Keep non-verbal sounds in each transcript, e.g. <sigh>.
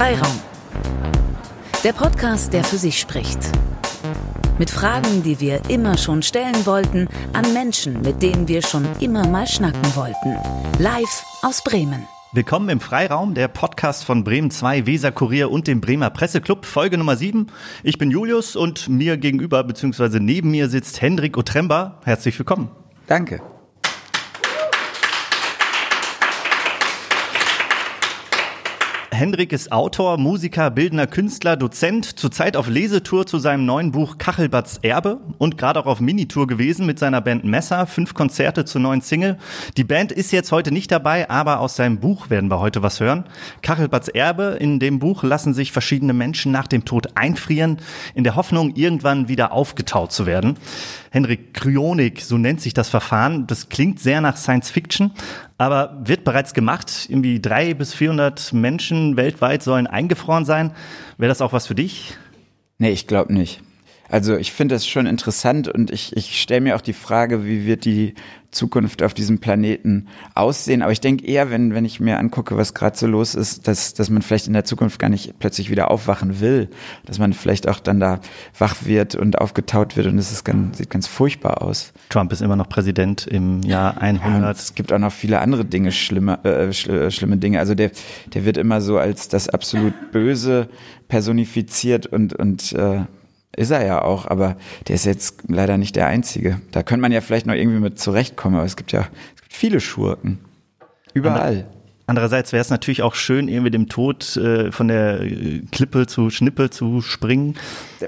Freiraum. Der Podcast, der für sich spricht. Mit Fragen, die wir immer schon stellen wollten, an Menschen, mit denen wir schon immer mal schnacken wollten. Live aus Bremen. Willkommen im Freiraum, der Podcast von Bremen 2, Weser Kurier und dem Bremer Presseclub, Folge Nummer 7. Ich bin Julius und mir gegenüber bzw. neben mir sitzt Hendrik Otremba. Herzlich willkommen. Danke. Hendrik ist Autor, Musiker, bildender Künstler, Dozent, zurzeit auf Lesetour zu seinem neuen Buch Kachelbatz Erbe und gerade auch auf Minitour gewesen mit seiner Band Messer, fünf Konzerte zur neuen Single. Die Band ist jetzt heute nicht dabei, aber aus seinem Buch werden wir heute was hören. Kachelbatz Erbe, in dem Buch lassen sich verschiedene Menschen nach dem Tod einfrieren, in der Hoffnung, irgendwann wieder aufgetaut zu werden. Henrik Kryonik, so nennt sich das Verfahren. Das klingt sehr nach Science Fiction, aber wird bereits gemacht. Irgendwie drei bis 400 Menschen weltweit sollen eingefroren sein. Wäre das auch was für dich? Nee, ich glaube nicht. Also ich finde das schon interessant und ich, ich stelle mir auch die Frage, wie wird die Zukunft auf diesem Planeten aussehen. Aber ich denke eher, wenn, wenn ich mir angucke, was gerade so los ist, dass, dass man vielleicht in der Zukunft gar nicht plötzlich wieder aufwachen will. Dass man vielleicht auch dann da wach wird und aufgetaut wird und es ist ganz, sieht ganz furchtbar aus. Trump ist immer noch Präsident im Jahr 100. Ja, es gibt auch noch viele andere Dinge, schlimme, äh, schl schlimme Dinge. Also der, der wird immer so als das absolut Böse personifiziert und, und äh, ist er ja auch, aber der ist jetzt leider nicht der Einzige. Da könnte man ja vielleicht noch irgendwie mit zurechtkommen, aber es gibt ja es gibt viele Schurken. Überall. Andererseits wäre es natürlich auch schön, irgendwie dem Tod äh, von der äh, Klippe zu Schnippe zu springen.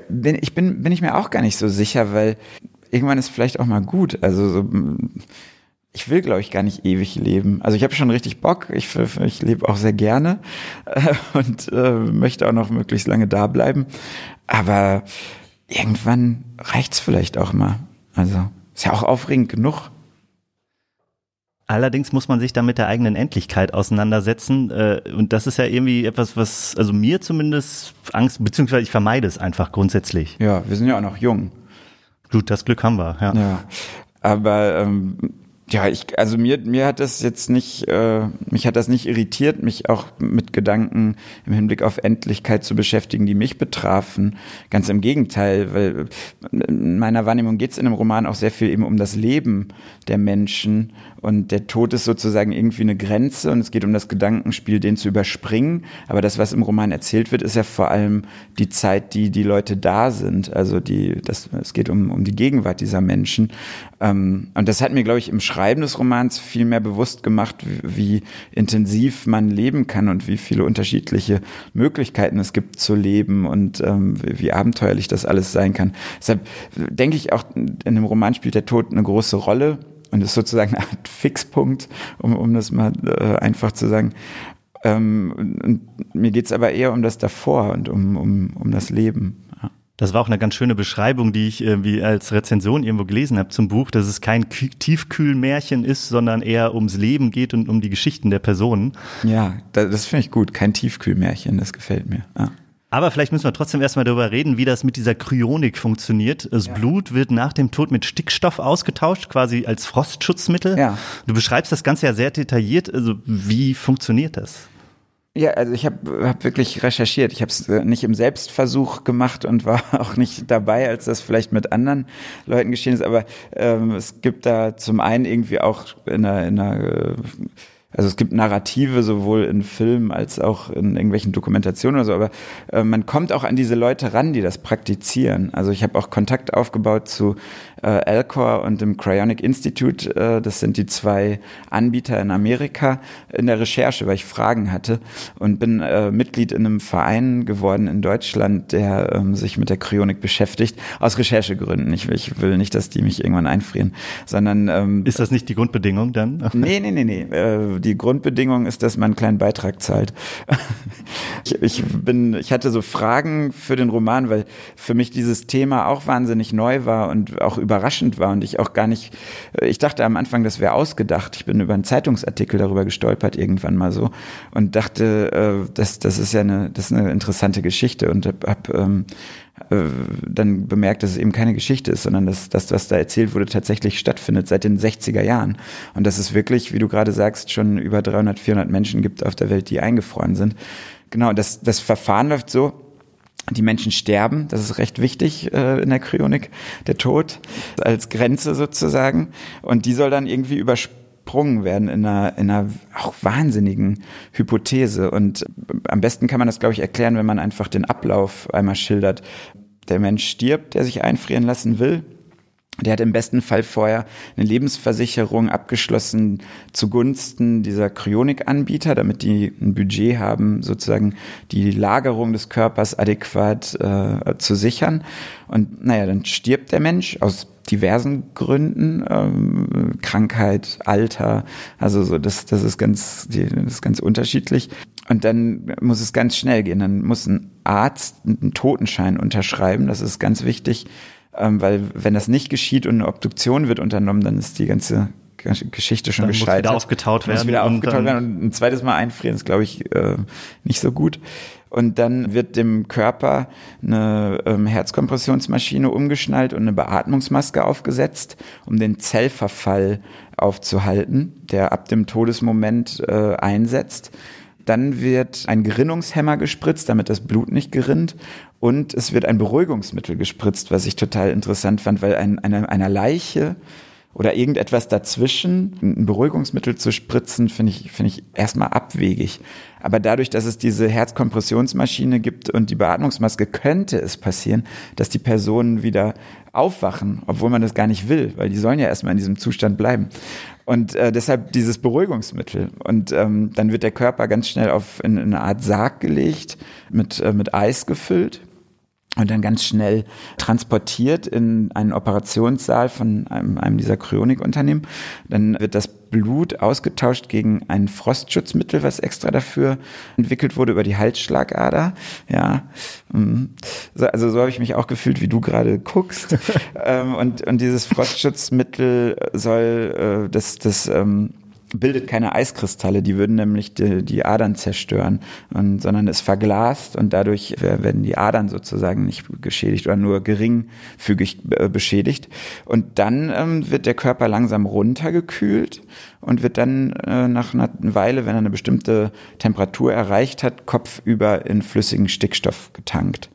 Bin, ich bin, bin ich mir auch gar nicht so sicher, weil irgendwann ist vielleicht auch mal gut. Also so, ich will, glaube ich, gar nicht ewig leben. Also ich habe schon richtig Bock. Ich, ich lebe auch sehr gerne <laughs> und äh, möchte auch noch möglichst lange da bleiben. Aber irgendwann reicht's vielleicht auch mal. Also ist ja auch aufregend genug. Allerdings muss man sich dann mit der eigenen Endlichkeit auseinandersetzen. Äh, und das ist ja irgendwie etwas, was, also mir zumindest Angst, beziehungsweise ich vermeide es einfach grundsätzlich. Ja, wir sind ja auch noch jung. Gut, das Glück haben wir, ja. ja. Aber ähm, ja, ich, also mir, mir hat das jetzt nicht, äh, mich hat das nicht irritiert, mich auch mit Gedanken im Hinblick auf Endlichkeit zu beschäftigen, die mich betrafen. Ganz im Gegenteil, weil in meiner Wahrnehmung geht es in einem Roman auch sehr viel eben um das Leben der Menschen und der Tod ist sozusagen irgendwie eine Grenze und es geht um das Gedankenspiel, den zu überspringen. Aber das, was im Roman erzählt wird, ist ja vor allem die Zeit, die die Leute da sind. Also die, das, es geht um, um die Gegenwart dieser Menschen. Ähm, und das hat mir, glaube ich, im Schreiben des Romans viel mehr bewusst gemacht, wie, wie intensiv man leben kann und wie viele unterschiedliche Möglichkeiten es gibt zu leben und ähm, wie, wie abenteuerlich das alles sein kann. Deshalb denke ich auch, in dem Roman spielt der Tod eine große Rolle und ist sozusagen eine Art Fixpunkt, um, um das mal äh, einfach zu sagen. Ähm, und mir geht's aber eher um das davor und um, um, um das Leben. Das war auch eine ganz schöne Beschreibung, die ich irgendwie als Rezension irgendwo gelesen habe zum Buch, dass es kein Tiefkühlmärchen ist, sondern eher ums Leben geht und um die Geschichten der Personen. Ja, das, finde ich gut. Kein Tiefkühlmärchen, das gefällt mir. Ja. Aber vielleicht müssen wir trotzdem erstmal darüber reden, wie das mit dieser Kryonik funktioniert. Das ja. Blut wird nach dem Tod mit Stickstoff ausgetauscht, quasi als Frostschutzmittel. Ja. Du beschreibst das Ganze ja sehr detailliert. Also wie funktioniert das? Ja, also ich habe hab wirklich recherchiert. Ich habe es äh, nicht im Selbstversuch gemacht und war <laughs> auch nicht dabei, als das vielleicht mit anderen Leuten geschehen ist. Aber ähm, es gibt da zum einen irgendwie auch in einer, in einer äh, also es gibt Narrative sowohl in Filmen als auch in irgendwelchen Dokumentationen oder so, aber äh, man kommt auch an diese Leute ran, die das praktizieren. Also ich habe auch Kontakt aufgebaut zu äh, Alcor und dem Cryonic Institute. Äh, das sind die zwei Anbieter in Amerika in der Recherche, weil ich Fragen hatte und bin äh, Mitglied in einem Verein geworden in Deutschland, der ähm, sich mit der Kryonik beschäftigt, aus Recherchegründen. Ich, ich will nicht, dass die mich irgendwann einfrieren, sondern ähm, ist das nicht die Grundbedingung dann? <laughs> nee, nee, nee, nee. Äh, die Grundbedingung ist, dass man einen kleinen Beitrag zahlt. <laughs> ich, ich bin, ich hatte so Fragen für den Roman, weil für mich dieses Thema auch wahnsinnig neu war und auch überraschend war und ich auch gar nicht, ich dachte am Anfang, das wäre ausgedacht. Ich bin über einen Zeitungsartikel darüber gestolpert irgendwann mal so und dachte, äh, das, das ist ja eine, das ist eine interessante Geschichte und habe ähm, äh, dann bemerkt, dass es eben keine Geschichte ist, sondern dass das, was da erzählt wurde, tatsächlich stattfindet seit den 60er Jahren. Und dass es wirklich, wie du gerade sagst, schon über 300, 400 Menschen gibt auf der Welt, die eingefroren sind. Genau, das, das Verfahren läuft so, die Menschen sterben, das ist recht wichtig äh, in der Kryonik, der Tod als Grenze sozusagen. Und die soll dann irgendwie übersprungen werden in einer, in einer auch wahnsinnigen Hypothese. Und am besten kann man das, glaube ich, erklären, wenn man einfach den Ablauf einmal schildert. Der Mensch stirbt, der sich einfrieren lassen will. Der hat im besten Fall vorher eine Lebensversicherung abgeschlossen zugunsten dieser Kryonikanbieter, damit die ein Budget haben, sozusagen die Lagerung des Körpers adäquat äh, zu sichern. Und naja, dann stirbt der Mensch aus diversen Gründen, ähm, Krankheit, Alter, also so das, das ist ganz, das ist ganz unterschiedlich. Und dann muss es ganz schnell gehen. Dann muss ein Arzt einen Totenschein unterschreiben. Das ist ganz wichtig ähm, weil wenn das nicht geschieht und eine Obduktion wird unternommen, dann ist die ganze Geschichte schon dann gescheitert. Muss wieder aufgetaut werden. Muss wieder aufgetaut werden und ein zweites Mal einfrieren ist, glaube ich, äh, nicht so gut. Und dann wird dem Körper eine ähm, Herzkompressionsmaschine umgeschnallt und eine Beatmungsmaske aufgesetzt, um den Zellverfall aufzuhalten, der ab dem Todesmoment äh, einsetzt. Dann wird ein Gerinnungshemmer gespritzt, damit das Blut nicht gerinnt. Und es wird ein Beruhigungsmittel gespritzt, was ich total interessant fand, weil ein, eine, Leiche oder irgendetwas dazwischen, ein Beruhigungsmittel zu spritzen, finde ich, finde ich erstmal abwegig. Aber dadurch, dass es diese Herzkompressionsmaschine gibt und die Beatmungsmaske, könnte es passieren, dass die Personen wieder aufwachen, obwohl man das gar nicht will, weil die sollen ja erstmal in diesem Zustand bleiben. Und äh, deshalb dieses Beruhigungsmittel. Und ähm, dann wird der Körper ganz schnell auf in, in eine Art Sarg gelegt, mit, äh, mit Eis gefüllt und dann ganz schnell transportiert in einen Operationssaal von einem, einem dieser Kryonikunternehmen. Dann wird das Blut ausgetauscht gegen ein Frostschutzmittel, was extra dafür entwickelt wurde über die Halsschlagader. Ja, mhm. also so habe ich mich auch gefühlt, wie du gerade guckst. <laughs> Ähm, und, und dieses Frostschutzmittel soll äh, das, das ähm, bildet keine Eiskristalle, die würden nämlich die, die Adern zerstören, und, sondern ist verglast und dadurch werden die Adern sozusagen nicht geschädigt oder nur geringfügig äh, beschädigt. Und dann ähm, wird der Körper langsam runtergekühlt und wird dann äh, nach einer Weile, wenn er eine bestimmte Temperatur erreicht hat, kopfüber in flüssigen Stickstoff getankt.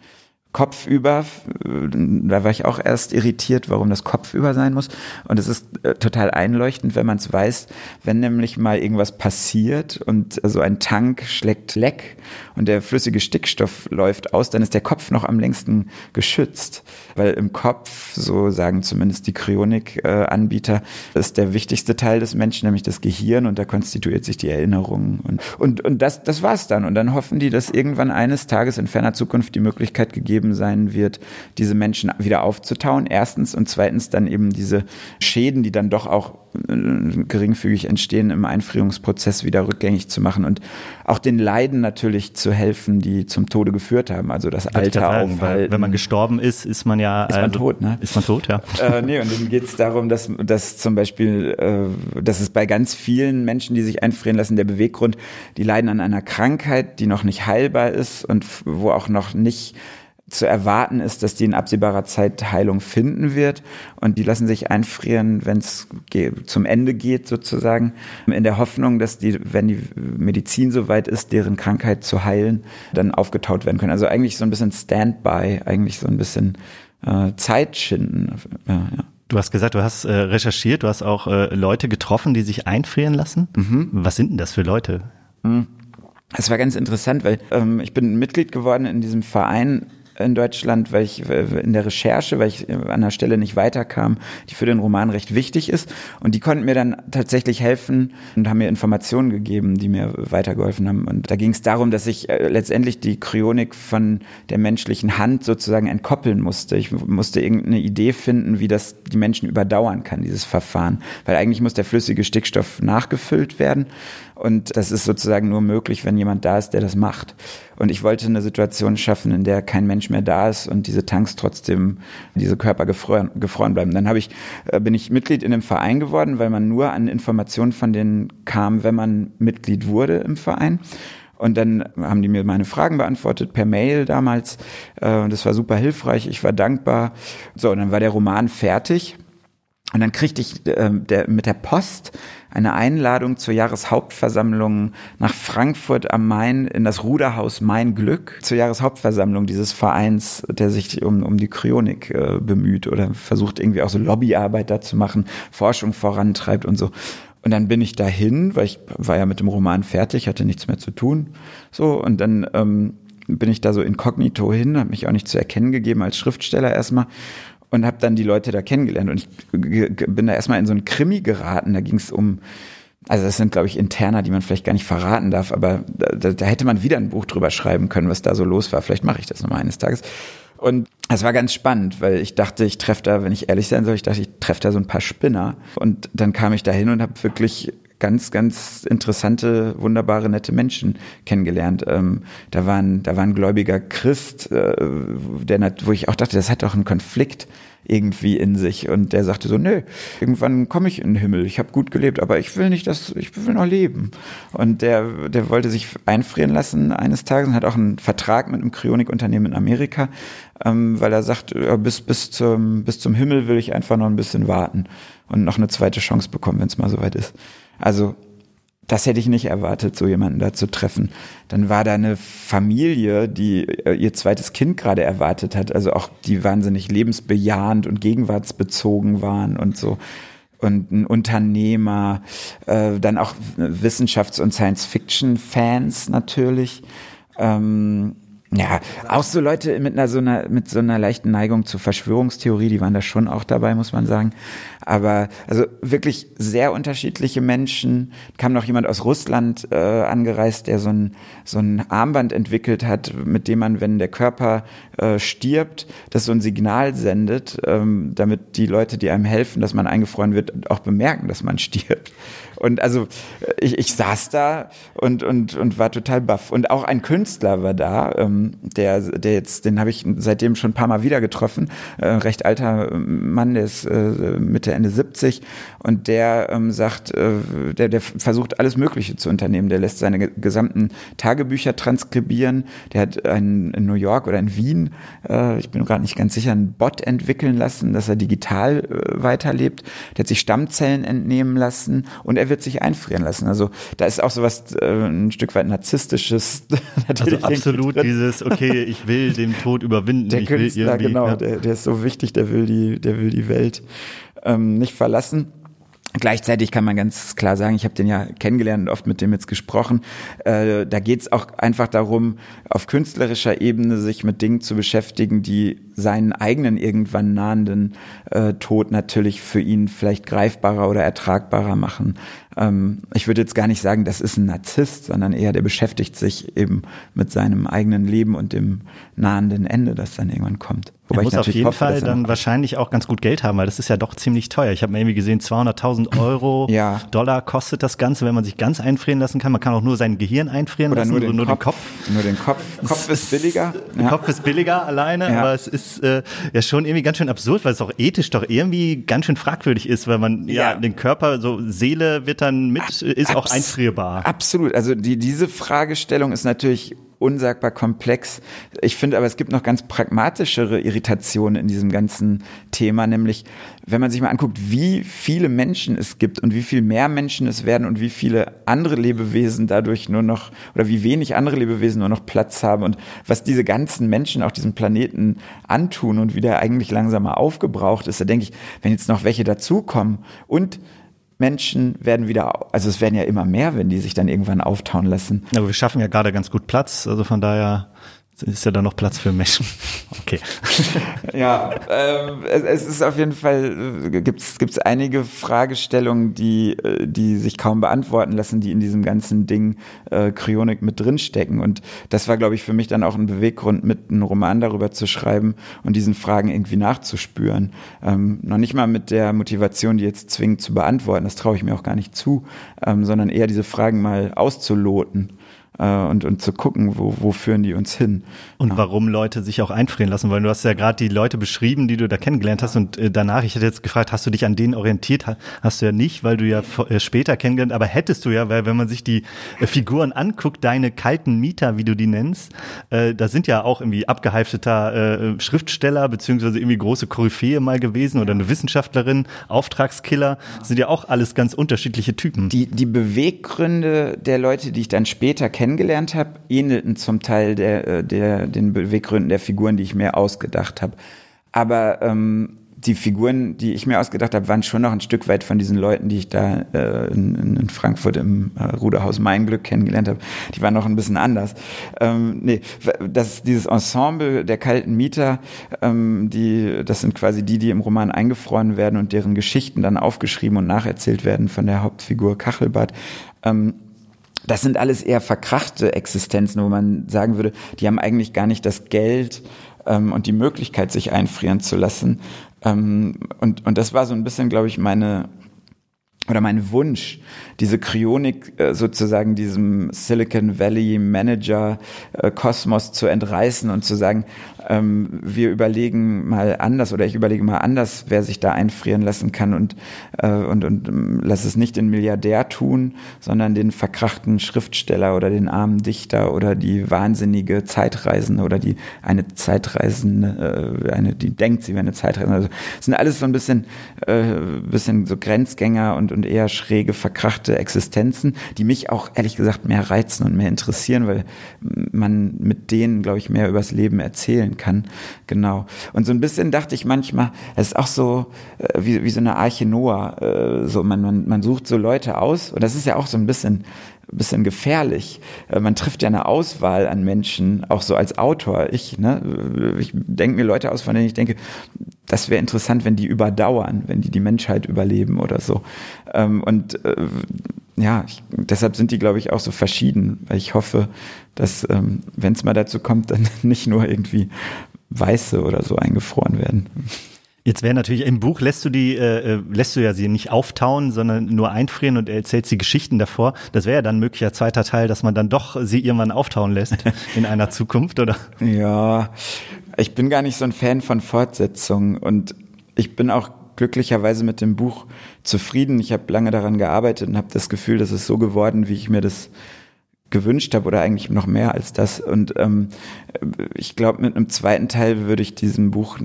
Kopfüber, da war ich auch erst irritiert, warum das Kopfüber sein muss. Und es ist äh, total einleuchtend, wenn man es weiß, wenn nämlich mal irgendwas passiert und so ein Tank schlägt leck und der flüssige Stickstoff läuft aus, dann ist der Kopf noch am längsten geschützt. Weil im Kopf, so sagen zumindest die Kryonik-Anbieter, ist der wichtigste Teil des Menschen, nämlich das Gehirn und da konstituiert sich die Erinnerung. Und, und, und das, das war's dann. Und dann hoffen die, dass irgendwann eines Tages in ferner Zukunft die Möglichkeit gegeben gegeben sein wird, diese Menschen wieder aufzutauen, erstens und zweitens dann eben diese Schäden, die dann doch auch äh, geringfügig entstehen, im Einfrierungsprozess wieder rückgängig zu machen und auch den Leiden natürlich zu helfen, die zum Tode geführt haben, also das Alter sagen, aufhalten. wenn man gestorben ist, ist man ja ist man also, tot, ne? Ist man tot, ja. <laughs> Äh, nee, und dann geht es darum, dass, dass zum Beispiel, äh, dass es bei ganz vielen Menschen, die sich einfrieren lassen, der Beweggrund, die leiden an einer Krankheit, die noch nicht heilbar ist und wo auch noch nicht zu erwarten ist, dass die in absehbarer Zeit Heilung finden wird. Und die lassen sich einfrieren, wenn es zum Ende geht, sozusagen, in der Hoffnung, dass die, wenn die Medizin soweit ist, deren Krankheit zu heilen, dann aufgetaut werden können. Also eigentlich so ein bisschen Standby, eigentlich so ein bisschen äh, Zeit schinden. Ja, ja. Du hast gesagt, du hast äh, recherchiert, du hast auch äh, Leute getroffen, die sich einfrieren lassen. Mhm. Was sind denn das für Leute? Mhm. Es war ganz interessant, weil ähm, ich bin Mitglied geworden in diesem Verein in Deutschland, weil ich in der Recherche, weil ich an der Stelle nicht weiterkam, die für den Roman recht wichtig ist. Und die konnten mir dann tatsächlich helfen und haben mir Informationen gegeben, die mir weitergeholfen haben. Und da ging es darum, dass ich äh, letztendlich die Kryonik von der menschlichen Hand sozusagen entkoppeln musste. Ich musste irgendeine Idee finden, wie das die Menschen überdauern kann, dieses Verfahren. Weil eigentlich muss der flüssige Stickstoff nachgefüllt werden. Und das ist sozusagen nur möglich, wenn jemand da ist, der das macht. Und ich wollte eine Situation schaffen, in der kein Mensch mehr da ist und diese Tanks trotzdem, diese Körper gefroren, gefroren bleiben. Dann habe ich, äh, bin ich Mitglied in dem Verein geworden, weil man nur an Informationen von denen kam, wenn man Mitglied wurde im Verein. Und dann haben die mir meine Fragen beantwortet per Mail damals. Äh, das war super hilfreich. Ich war dankbar. So, und dann war der Roman fertig. Und dann kriegte ich äh, der, mit der Post eine Einladung zur Jahreshauptversammlung nach Frankfurt am Main in das Ruderhaus Mein Glück, zur Jahreshauptversammlung dieses Vereins, der sich um, um die Kryonik äh, bemüht oder versucht irgendwie auch so Lobbyarbeit da zu machen, Forschung vorantreibt und so. Und dann bin ich dahin, weil ich war ja mit dem Roman fertig, hatte nichts mehr zu tun. So, und dann ähm, bin ich da so inkognito hin, habe mich auch nicht zu erkennen gegeben als Schriftsteller erstmal und habe dann die Leute da kennengelernt. Und ich bin da erstmal in so einen Krimi geraten. Da ging es um, also das sind, glaube ich, Interner, die man vielleicht gar nicht verraten darf, aber da, da hätte man wieder ein Buch drüber schreiben können, was da so los war. Vielleicht mache ich das nochmal eines Tages. Und es war ganz spannend, weil ich dachte, ich treffe da, wenn ich ehrlich sein soll, ich dachte, ich treffe da so ein paar Spinner. Und dann kam ich da hin und habe wirklich ganz, ganz interessante, wunderbare, nette Menschen kennengelernt. Ähm, da waren, da war ein gläubiger Christ, äh, der, wo ich auch dachte, das hat doch einen Konflikt irgendwie in sich. Und der sagte so, nö, irgendwann komme ich in den Himmel. Ich habe gut gelebt, aber ich will nicht, dass ich will noch leben. Und der, der wollte sich einfrieren lassen eines Tages und hat auch einen Vertrag mit einem Kryonikunternehmen in Amerika, ähm, weil er sagt, bis bis zum bis zum Himmel will ich einfach noch ein bisschen warten und noch eine zweite Chance bekommen, wenn es mal soweit ist. Also das hätte ich nicht erwartet, so jemanden da zu treffen. Dann war da eine Familie, die äh, ihr zweites Kind gerade erwartet hat, also auch die wahnsinnig lebensbejahend und gegenwartsbezogen waren und so. Und ein Unternehmer, äh, dann auch Wissenschafts- und Science-Fiction-Fans natürlich. Ähm, ja, auch so Leute mit einer so einer mit so einer leichten Neigung zur Verschwörungstheorie, die waren da schon auch dabei, muss man sagen. Aber also wirklich sehr unterschiedliche Menschen. Kam noch jemand aus Russland äh, angereist, der so ein so ein Armband entwickelt hat, mit dem man, wenn der Körper äh, stirbt, das so ein Signal sendet, ähm, damit die Leute, die einem helfen, dass man eingefroren wird, auch bemerken, dass man stirbt. Und also ich, ich saß da und, und, und war total baff. Und auch ein Künstler war da, ähm, der, der jetzt, den habe ich seitdem schon ein paar Mal wieder getroffen. Äh, recht alter Mann, der ist äh, Mitte, Ende 70 und der ähm, sagt, äh, der, der versucht alles Mögliche zu unternehmen. Der lässt seine gesamten Tagebücher transkribieren. Der hat einen, in New York oder in Wien, äh, ich bin gerade nicht ganz sicher, einen Bot entwickeln lassen, dass er digital äh, weiterlebt. Der hat sich Stammzellen entnehmen lassen und er wird sich einfrieren lassen. Also da ist auch sowas äh, ein Stück weit narzisstisches. <laughs> also absolut dieses, okay, ich will <laughs> den Tod überwinden. Der ich Künstler, will genau, ja. der, der ist so wichtig, der will die, der will die Welt ähm, nicht verlassen. Gleichzeitig kann man ganz klar sagen, ich habe den ja kennengelernt und oft mit dem jetzt gesprochen. Äh, da geht es auch einfach darum, auf künstlerischer Ebene sich mit Dingen zu beschäftigen, die seinen eigenen irgendwann nahenden äh, Tod natürlich für ihn vielleicht greifbarer oder ertragbarer machen. Ähm, ich würde jetzt gar nicht sagen, das ist ein Narzisst, sondern eher der beschäftigt sich eben mit seinem eigenen Leben und dem nahenden Ende, das dann irgendwann kommt. Wobei er muss auf jeden hoffe, Fall dann wahrscheinlich auch ganz gut Geld haben, weil das ist ja doch ziemlich teuer. Ich habe mir irgendwie gesehen, 200.000 <clears throat> Euro, ja. Dollar kostet das Ganze, wenn man sich ganz einfrieren lassen kann. Man kann auch nur sein Gehirn einfrieren Oder lassen, nur den, nur Kopf, den Kopf. Nur den Kopf. Kopf ist billiger. Ja. Kopf ist billiger alleine, Ja. aber es ist äh, ja schon irgendwie ganz schön absurd, weil es auch ethisch doch irgendwie ganz schön fragwürdig ist, weil man ja, den Körper, so Seele wird dann mit, ist auch Abs- einfrierbar. Absolut. Also die, diese Fragestellung ist natürlich unsagbar komplex. Ich finde aber, es gibt noch ganz pragmatischere Irritationen in diesem ganzen Thema, nämlich wenn man sich mal anguckt, wie viele Menschen es gibt und wie viel mehr Menschen es werden und wie viele andere Lebewesen dadurch nur noch oder wie wenig andere Lebewesen nur noch Platz haben und was diese ganzen Menschen auf diesem Planeten antun und wie der eigentlich langsam mal aufgebraucht ist, da denke ich, wenn jetzt noch welche dazukommen und Menschen werden wieder, also es werden ja immer mehr, wenn die sich dann irgendwann auftauen lassen. Aber wir schaffen ja gerade ganz gut Platz, also von daher ist ja da noch Platz für Menschen. Okay. <laughs> Ja, ähm, es, es ist auf jeden Fall, äh, gibt's gibt's einige Fragestellungen, die, äh, die sich kaum beantworten lassen, die in diesem ganzen Ding äh, Kryonik mit drinstecken. Und das war, glaube ich, für mich dann auch ein Beweggrund, mit einem Roman darüber zu schreiben und diesen Fragen irgendwie nachzuspüren. Ähm, noch nicht mal mit der Motivation, die jetzt zwingend zu beantworten, das traue ich mir auch gar nicht zu, ähm, sondern eher diese Fragen mal auszuloten. Äh, und, und zu gucken, wo, wo führen die uns hin. Und ja. warum Leute sich auch einfrieren lassen wollen. Du hast ja gerade die Leute beschrieben, die du da kennengelernt hast und äh, danach, ich hätte jetzt gefragt, hast du dich an denen orientiert? Hast du ja nicht, weil du ja äh, später kennengelernt, aber hättest du ja, weil wenn man sich die äh, Figuren anguckt, deine kalten Mieter, wie du die nennst, äh, da sind ja auch irgendwie abgehalfteter äh, Schriftsteller beziehungsweise irgendwie große Koryphäe mal gewesen oder eine Wissenschaftlerin, Auftragskiller, sind ja auch alles ganz unterschiedliche Typen. Die, die Beweggründe der Leute, die ich dann später kennengelernt habe, ähnelten zum Teil der, äh, der, den Beweggründen der Figuren, die ich mir ausgedacht habe. Aber ähm, die Figuren, die ich mir ausgedacht habe, waren schon noch ein Stück weit von diesen Leuten, die ich da äh, in, in, Frankfurt im äh, Ruderhaus Mein Glück kennengelernt habe. Die waren noch ein bisschen anders. Ähm, nee, das, dieses Ensemble der kalten Mieter, ähm, die, das sind quasi die, die im Roman eingefroren werden und deren Geschichten dann aufgeschrieben und nacherzählt werden von der Hauptfigur Kachelbart. Ähm, das sind alles eher verkrachte Existenzen, wo man sagen würde, die haben eigentlich gar nicht das Geld ähm, und die Möglichkeit, sich einfrieren zu lassen, ähm, und, und das war so ein bisschen, glaube ich, meine, oder mein Wunsch, diese Kryonik äh, sozusagen diesem Silicon Valley Manager äh, Kosmos zu entreißen und zu sagen, ähm, wir überlegen mal anders oder ich überlege mal anders, wer sich da einfrieren lassen kann und, äh, und, und ähm, lass es nicht den Milliardär tun, sondern den verkrachten Schriftsteller oder den armen Dichter oder die wahnsinnige Zeitreisende oder die eine Zeitreisende, äh, eine, die denkt, sie wäre eine Zeitreisende. Also sind alles so ein bisschen, äh, bisschen so Grenzgänger und, und eher schräge, verkrachte Existenzen, die mich auch ehrlich gesagt mehr reizen und mehr interessieren, weil man mit denen, glaube ich, mehr übers Leben erzählen kann. Genau. Und so ein bisschen dachte ich manchmal, es ist auch so äh, wie, wie so eine Arche Noah. Äh, so man, man, man sucht so Leute aus und das ist ja auch so ein bisschen bisschen gefährlich. Äh, man trifft ja eine Auswahl an Menschen, auch so als Autor. Ich, ne, ich denke mir Leute aus, von denen ich denke, das wäre interessant, wenn die überdauern, wenn die die Menschheit überleben oder so. Ähm, und äh, ja, ich, deshalb sind die, glaube ich, auch so verschieden, weil ich hoffe, dass, ähm, wenn es mal dazu kommt, dann <laughs> nicht nur irgendwie Weiße oder so eingefroren werden. Jetzt wäre natürlich im Buch lässt du die äh, äh, lässt du ja sie nicht auftauen, sondern nur einfrieren und erzählst die Geschichten davor. Das wäre ja dann ein möglicher zweiter Teil, dass man dann doch sie irgendwann auftauen lässt <laughs> in einer Zukunft, oder? Ja, ich bin gar nicht so ein Fan von Fortsetzungen und ich bin auch glücklicherweise mit dem Buch zufrieden. Ich habe lange daran gearbeitet und habe das Gefühl, dass es so geworden, wie ich mir das gewünscht habe oder eigentlich noch mehr als das. Und ähm, ich glaube, mit einem zweiten Teil würde ich diesem Buch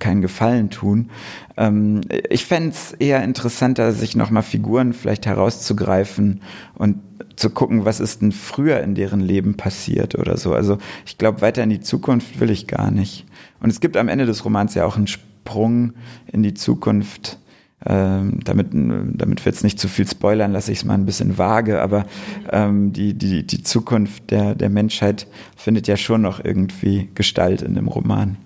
keinen Gefallen tun. Ähm, ich fände es eher interessanter, sich nochmal Figuren vielleicht herauszugreifen und zu gucken, was ist denn früher in deren Leben passiert oder so. Also ich glaube, weiter in die Zukunft will ich gar nicht. Und es gibt am Ende des Romans ja auch einen Sprung in die Zukunft ähm, damit damit wir jetzt nicht zu viel spoilern, lasse ich es mal ein bisschen vage, aber ähm, die, die, die Zukunft der, der Menschheit findet ja schon noch irgendwie Gestalt in dem Roman.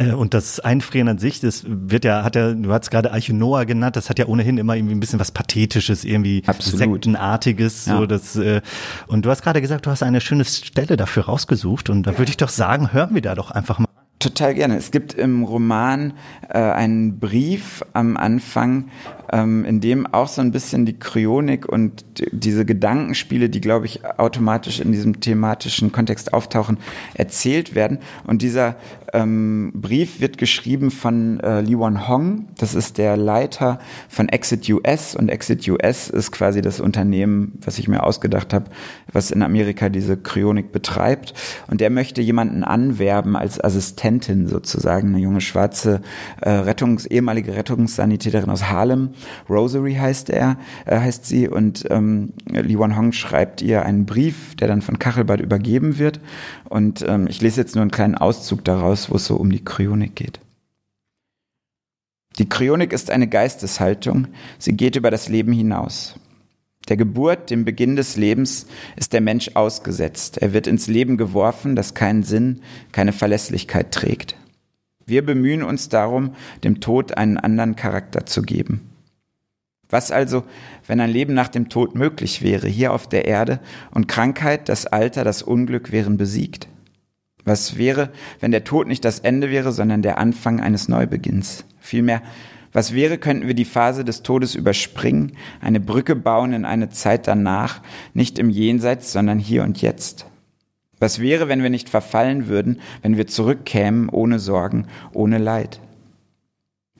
Äh, und das Einfrieren an sich, das wird ja, hat ja, du hast gerade Arche Noah genannt, das hat ja ohnehin immer irgendwie ein bisschen was Pathetisches, irgendwie Absolut. Sektenartiges. Ja. So das, äh, und du hast gerade gesagt, du hast eine schöne Stelle dafür rausgesucht und da würde ich doch sagen, hören wir da doch einfach mal. Total gerne. Es gibt im Roman äh, einen Brief am Anfang, ähm, in dem auch so ein bisschen die Kryonik und diese Gedankenspiele, die, glaube ich, automatisch in diesem thematischen Kontext auftauchen, erzählt werden. Und dieser ähm, Brief wird geschrieben von äh, Li Wan Hong. Das ist der Leiter von Exit US. Und Exit US ist quasi das Unternehmen, was ich mir ausgedacht habe, was in Amerika diese Kryonik betreibt. Und der möchte jemanden anwerben als Assistentin sozusagen, eine junge schwarze äh, Rettungs-, ehemalige Rettungssanitäterin aus Harlem, Rosary heißt er, äh, heißt sie, und ähm, Li Wan Hong schreibt ihr einen Brief, der dann von Kachelbad übergeben wird. Und ähm, ich lese jetzt nur einen kleinen Auszug daraus, wo es so um die Kryonik geht. Die Kryonik ist eine Geisteshaltung, sie geht über das Leben hinaus. Der Geburt, dem Beginn des Lebens, ist der Mensch ausgesetzt. Er wird ins Leben geworfen, das keinen Sinn, keine Verlässlichkeit trägt. Wir bemühen uns darum, dem Tod einen anderen Charakter zu geben. Was also, wenn ein Leben nach dem Tod möglich wäre, hier auf der Erde, und Krankheit, das Alter, das Unglück wären besiegt? Was wäre, wenn der Tod nicht das Ende wäre, sondern der Anfang eines Neubeginns? Vielmehr, Was wäre, könnten wir die Phase des Todes überspringen, eine Brücke bauen in eine Zeit danach, nicht im Jenseits, sondern hier und jetzt? Was wäre, wenn wir nicht verfallen würden, wenn wir zurückkämen, ohne Sorgen, ohne Leid?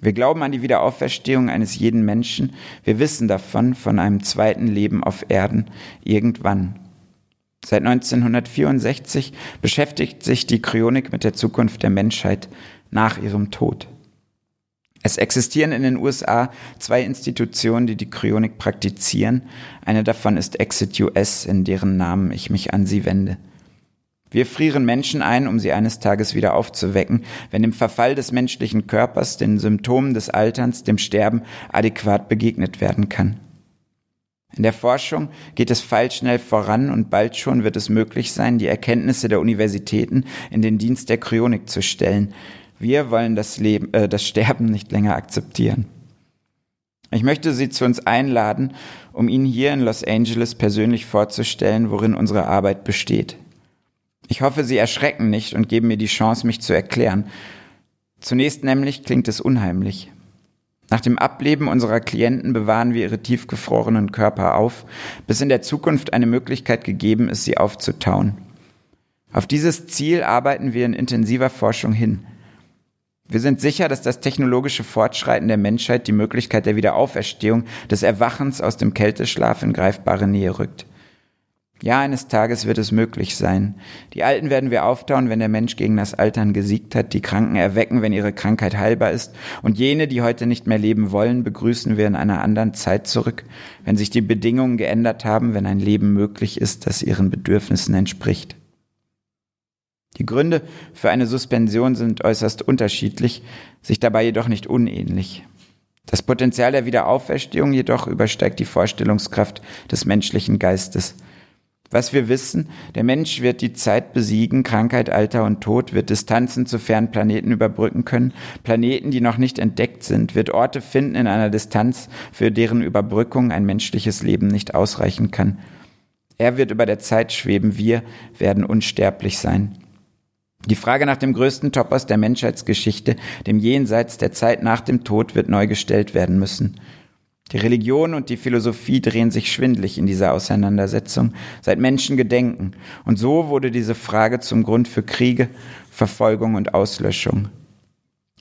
Wir glauben an die Wiederauferstehung eines jeden Menschen. Wir wissen davon, von einem zweiten Leben auf Erden, irgendwann. Seit 1964 beschäftigt sich die Kryonik mit der Zukunft der Menschheit nach ihrem Tod. Es existieren in den USA zwei Institutionen, die die Kryonik praktizieren. Eine davon ist Exit US, in deren Namen ich mich an sie wende. Wir frieren Menschen ein, um sie eines Tages wieder aufzuwecken, wenn dem Verfall des menschlichen Körpers, den Symptomen des Alterns, dem Sterben adäquat begegnet werden kann. In der Forschung geht es feilschnell voran und bald schon wird es möglich sein, die Erkenntnisse der Universitäten in den Dienst der Kryonik zu stellen, wir wollen das, Leben, äh, das Sterben nicht länger akzeptieren. Ich möchte Sie zu uns einladen, um Ihnen hier in Los Angeles persönlich vorzustellen, worin unsere Arbeit besteht. Ich hoffe, Sie erschrecken nicht und geben mir die Chance, mich zu erklären. Zunächst nämlich klingt es unheimlich. Nach dem Ableben unserer Klienten bewahren wir ihre tiefgefrorenen Körper auf, bis in der Zukunft eine Möglichkeit gegeben ist, sie aufzutauen. Auf dieses Ziel arbeiten wir in intensiver Forschung hin. Wir sind sicher, dass das technologische Fortschreiten der Menschheit die Möglichkeit der Wiederauferstehung, des Erwachens aus dem Kälteschlaf in greifbare Nähe rückt. Ja, eines Tages wird es möglich sein. Die Alten werden wir auftauen, wenn der Mensch gegen das Altern gesiegt hat, die Kranken erwecken, wenn ihre Krankheit heilbar ist, und jene, die heute nicht mehr leben wollen, begrüßen wir in einer anderen Zeit zurück, wenn sich die Bedingungen geändert haben, wenn ein Leben möglich ist, das ihren Bedürfnissen entspricht. Die Gründe für eine Suspension sind äußerst unterschiedlich, sich dabei jedoch nicht unähnlich. Das Potenzial der Wiederauferstehung jedoch übersteigt die Vorstellungskraft des menschlichen Geistes. Was wir wissen, der Mensch wird die Zeit besiegen, Krankheit, Alter und Tod, wird Distanzen zu fernen Planeten überbrücken können, Planeten, die noch nicht entdeckt sind, wird Orte finden in einer Distanz, für deren Überbrückung ein menschliches Leben nicht ausreichen kann. Er wird über der Zeit schweben, wir werden unsterblich sein. Die Frage nach dem größten Topos der Menschheitsgeschichte, dem Jenseits der Zeit nach dem Tod, wird neu gestellt werden müssen. Die Religion und die Philosophie drehen sich schwindlig in dieser Auseinandersetzung, seit Menschen gedenken. Und so wurde diese Frage zum Grund für Kriege, Verfolgung und Auslöschung.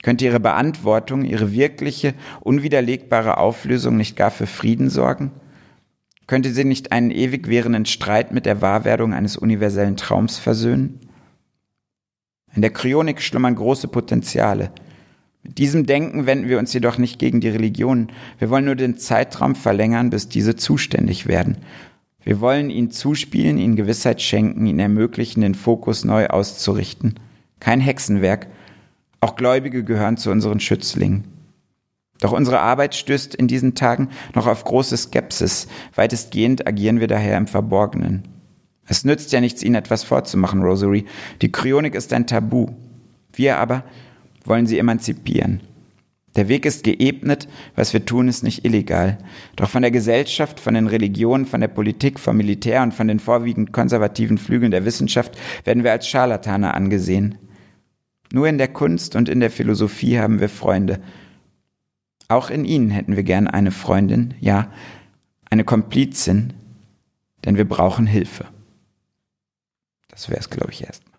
Könnte ihre Beantwortung, ihre wirkliche, unwiderlegbare Auflösung nicht gar für Frieden sorgen? Könnte sie nicht einen ewig währenden Streit mit der Wahrwerdung eines universellen Traums versöhnen? In der Kryonik schlummern große Potenziale. Mit diesem Denken wenden wir uns jedoch nicht gegen die Religionen. Wir wollen nur den Zeitraum verlängern, bis diese zuständig werden. Wir wollen ihnen zuspielen, ihnen Gewissheit schenken, ihnen ermöglichen, den Fokus neu auszurichten. Kein Hexenwerk. Auch Gläubige gehören zu unseren Schützlingen. Doch unsere Arbeit stößt in diesen Tagen noch auf große Skepsis. Weitestgehend agieren wir daher im Verborgenen. Es nützt ja nichts, ihnen etwas vorzumachen, Rosary. Die Kryonik ist ein Tabu. Wir aber wollen sie emanzipieren. Der Weg ist geebnet, was wir tun, ist nicht illegal. Doch von der Gesellschaft, von den Religionen, von der Politik, vom Militär und von den vorwiegend konservativen Flügeln der Wissenschaft werden wir als Scharlatane angesehen. Nur in der Kunst und in der Philosophie haben wir Freunde. Auch in ihnen hätten wir gern eine Freundin, ja, eine Komplizin, denn wir brauchen Hilfe. Das wäre es, glaube ich, erst.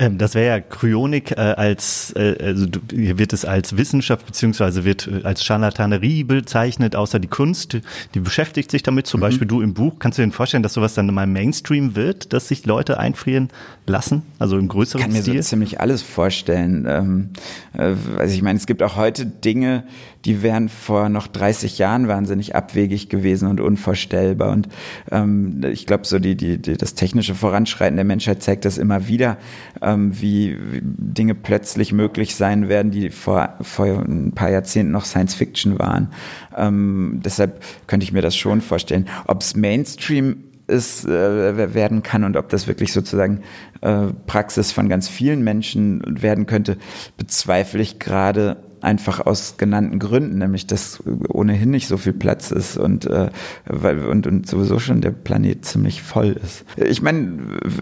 Ähm, das wäre ja Kryonik äh, als, äh, also hier wird es als Wissenschaft beziehungsweise wird äh, als Charlatanerie bezeichnet, außer die Kunst, die beschäftigt sich damit, zum mhm. Beispiel du im Buch. Kannst du dir vorstellen, dass sowas dann mal Mainstream wird, dass sich Leute einfrieren lassen, also im größeren Stil? Ich kann mir so ziemlich alles vorstellen. Ähm, äh, also ich meine, es gibt auch heute Dinge, die wären vor noch 30 Jahren wahnsinnig abwegig gewesen und unvorstellbar. Und ähm, ich glaube, so die, die, die, das technische Voranschreiten der Menschheit zeigt das immer wieder, ähm, wie, wie Dinge plötzlich möglich sein werden, die vor, vor ein paar Jahrzehnten noch Science Fiction waren. Ähm, deshalb könnte ich mir das schon vorstellen. Ob es Mainstream ist, äh, werden kann und ob das wirklich sozusagen äh, Praxis von ganz vielen Menschen werden könnte, bezweifle ich gerade einfach aus genannten Gründen, nämlich dass ohnehin nicht so viel Platz ist und, äh, weil, und, und sowieso schon der Planet ziemlich voll ist. Ich meine,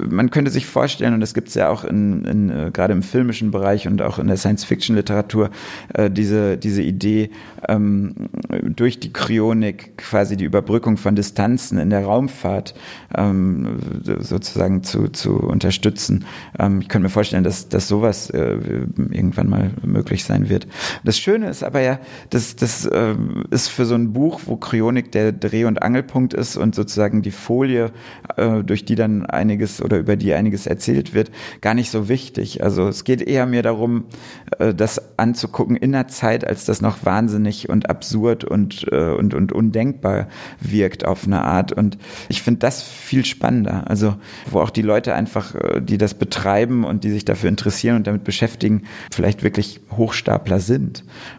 man könnte sich vorstellen, und das gibt es ja auch in, in äh, gerade im filmischen Bereich und auch in der Science-Fiction-Literatur, äh, diese, diese Idee, ähm, durch die Kryonik quasi die Überbrückung von Distanzen in der Raumfahrt ähm, sozusagen zu, zu unterstützen. Ähm, ich könnte mir vorstellen, dass, dass sowas äh, irgendwann mal möglich sein wird. Das Schöne ist aber ja, dass das äh, ist für so ein Buch, wo Kryonik der Dreh- und Angelpunkt ist und sozusagen die Folie, äh, durch die dann einiges oder über die einiges erzählt wird, gar nicht so wichtig. Also es geht eher mir darum, äh, das anzugucken in einer Zeit, als das noch wahnsinnig und absurd und, äh, und, und undenkbar wirkt auf eine Art. Und ich finde das viel spannender. Also wo auch die Leute einfach, äh, die das betreiben und die sich dafür interessieren und damit beschäftigen, vielleicht wirklich Hochstapler sind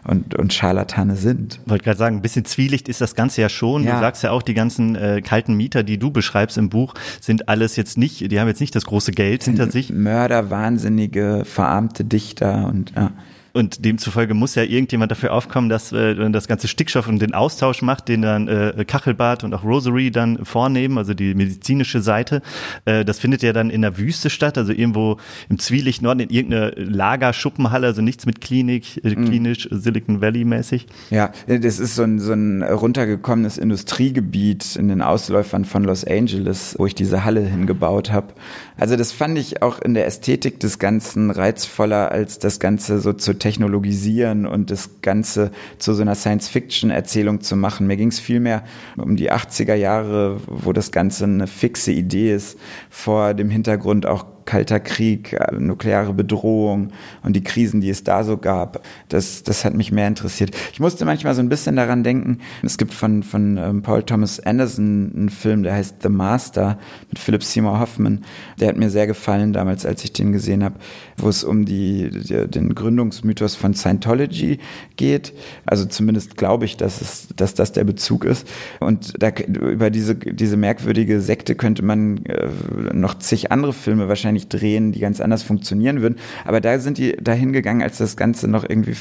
und, und Scharlatane sind. Ich wollte gerade sagen, ein bisschen Zwielicht ist das Ganze ja schon. Ja. Du sagst ja auch, die ganzen äh, kalten Mieter, die du beschreibst im Buch, sind alles jetzt nicht, die haben jetzt nicht das große Geld hinter sich. Mörder, wahnsinnige, verarmte Dichter und ja. Und demzufolge muss ja irgendjemand dafür aufkommen, dass äh, das ganze Stickstoff und den Austausch macht, den dann äh, Kachelbad und auch Rosary dann vornehmen, also die medizinische Seite. Äh, das findet ja dann in der Wüste statt, also irgendwo im Zwielicht Norden in irgendeiner Lagerschuppenhalle, also nichts mit Klinik, äh, mhm. klinisch Silicon Valley mäßig. Ja, das ist so ein, so ein runtergekommenes Industriegebiet in den Ausläufern von Los Angeles, wo ich diese Halle hingebaut habe. Also das fand ich auch in der Ästhetik des Ganzen reizvoller, als das Ganze so zu technologisieren und das Ganze zu so einer Science-Fiction-Erzählung zu machen. Mir ging es vielmehr um die 80er Jahre, wo das Ganze eine fixe Idee ist, vor dem Hintergrund auch Kalter Krieg, äh, nukleare Bedrohung und die Krisen, die es da so gab. Das, das hat mich mehr interessiert. Ich musste manchmal so ein bisschen daran denken, es gibt von, von ähm, Paul Thomas Anderson einen Film, der heißt The Master mit Philip Seymour Hoffman. Der hat mir sehr gefallen damals, als ich den gesehen habe, wo es um die, die, den Gründungsmythos von Scientology geht. Also zumindest glaube ich, dass, es, dass das der Bezug ist. Und da, über diese, diese merkwürdige Sekte könnte man äh, noch zig andere Filme wahrscheinlich wahrscheinlich drehen, die ganz anders funktionieren würden. Aber da sind die dahin gegangen, als das Ganze noch irgendwie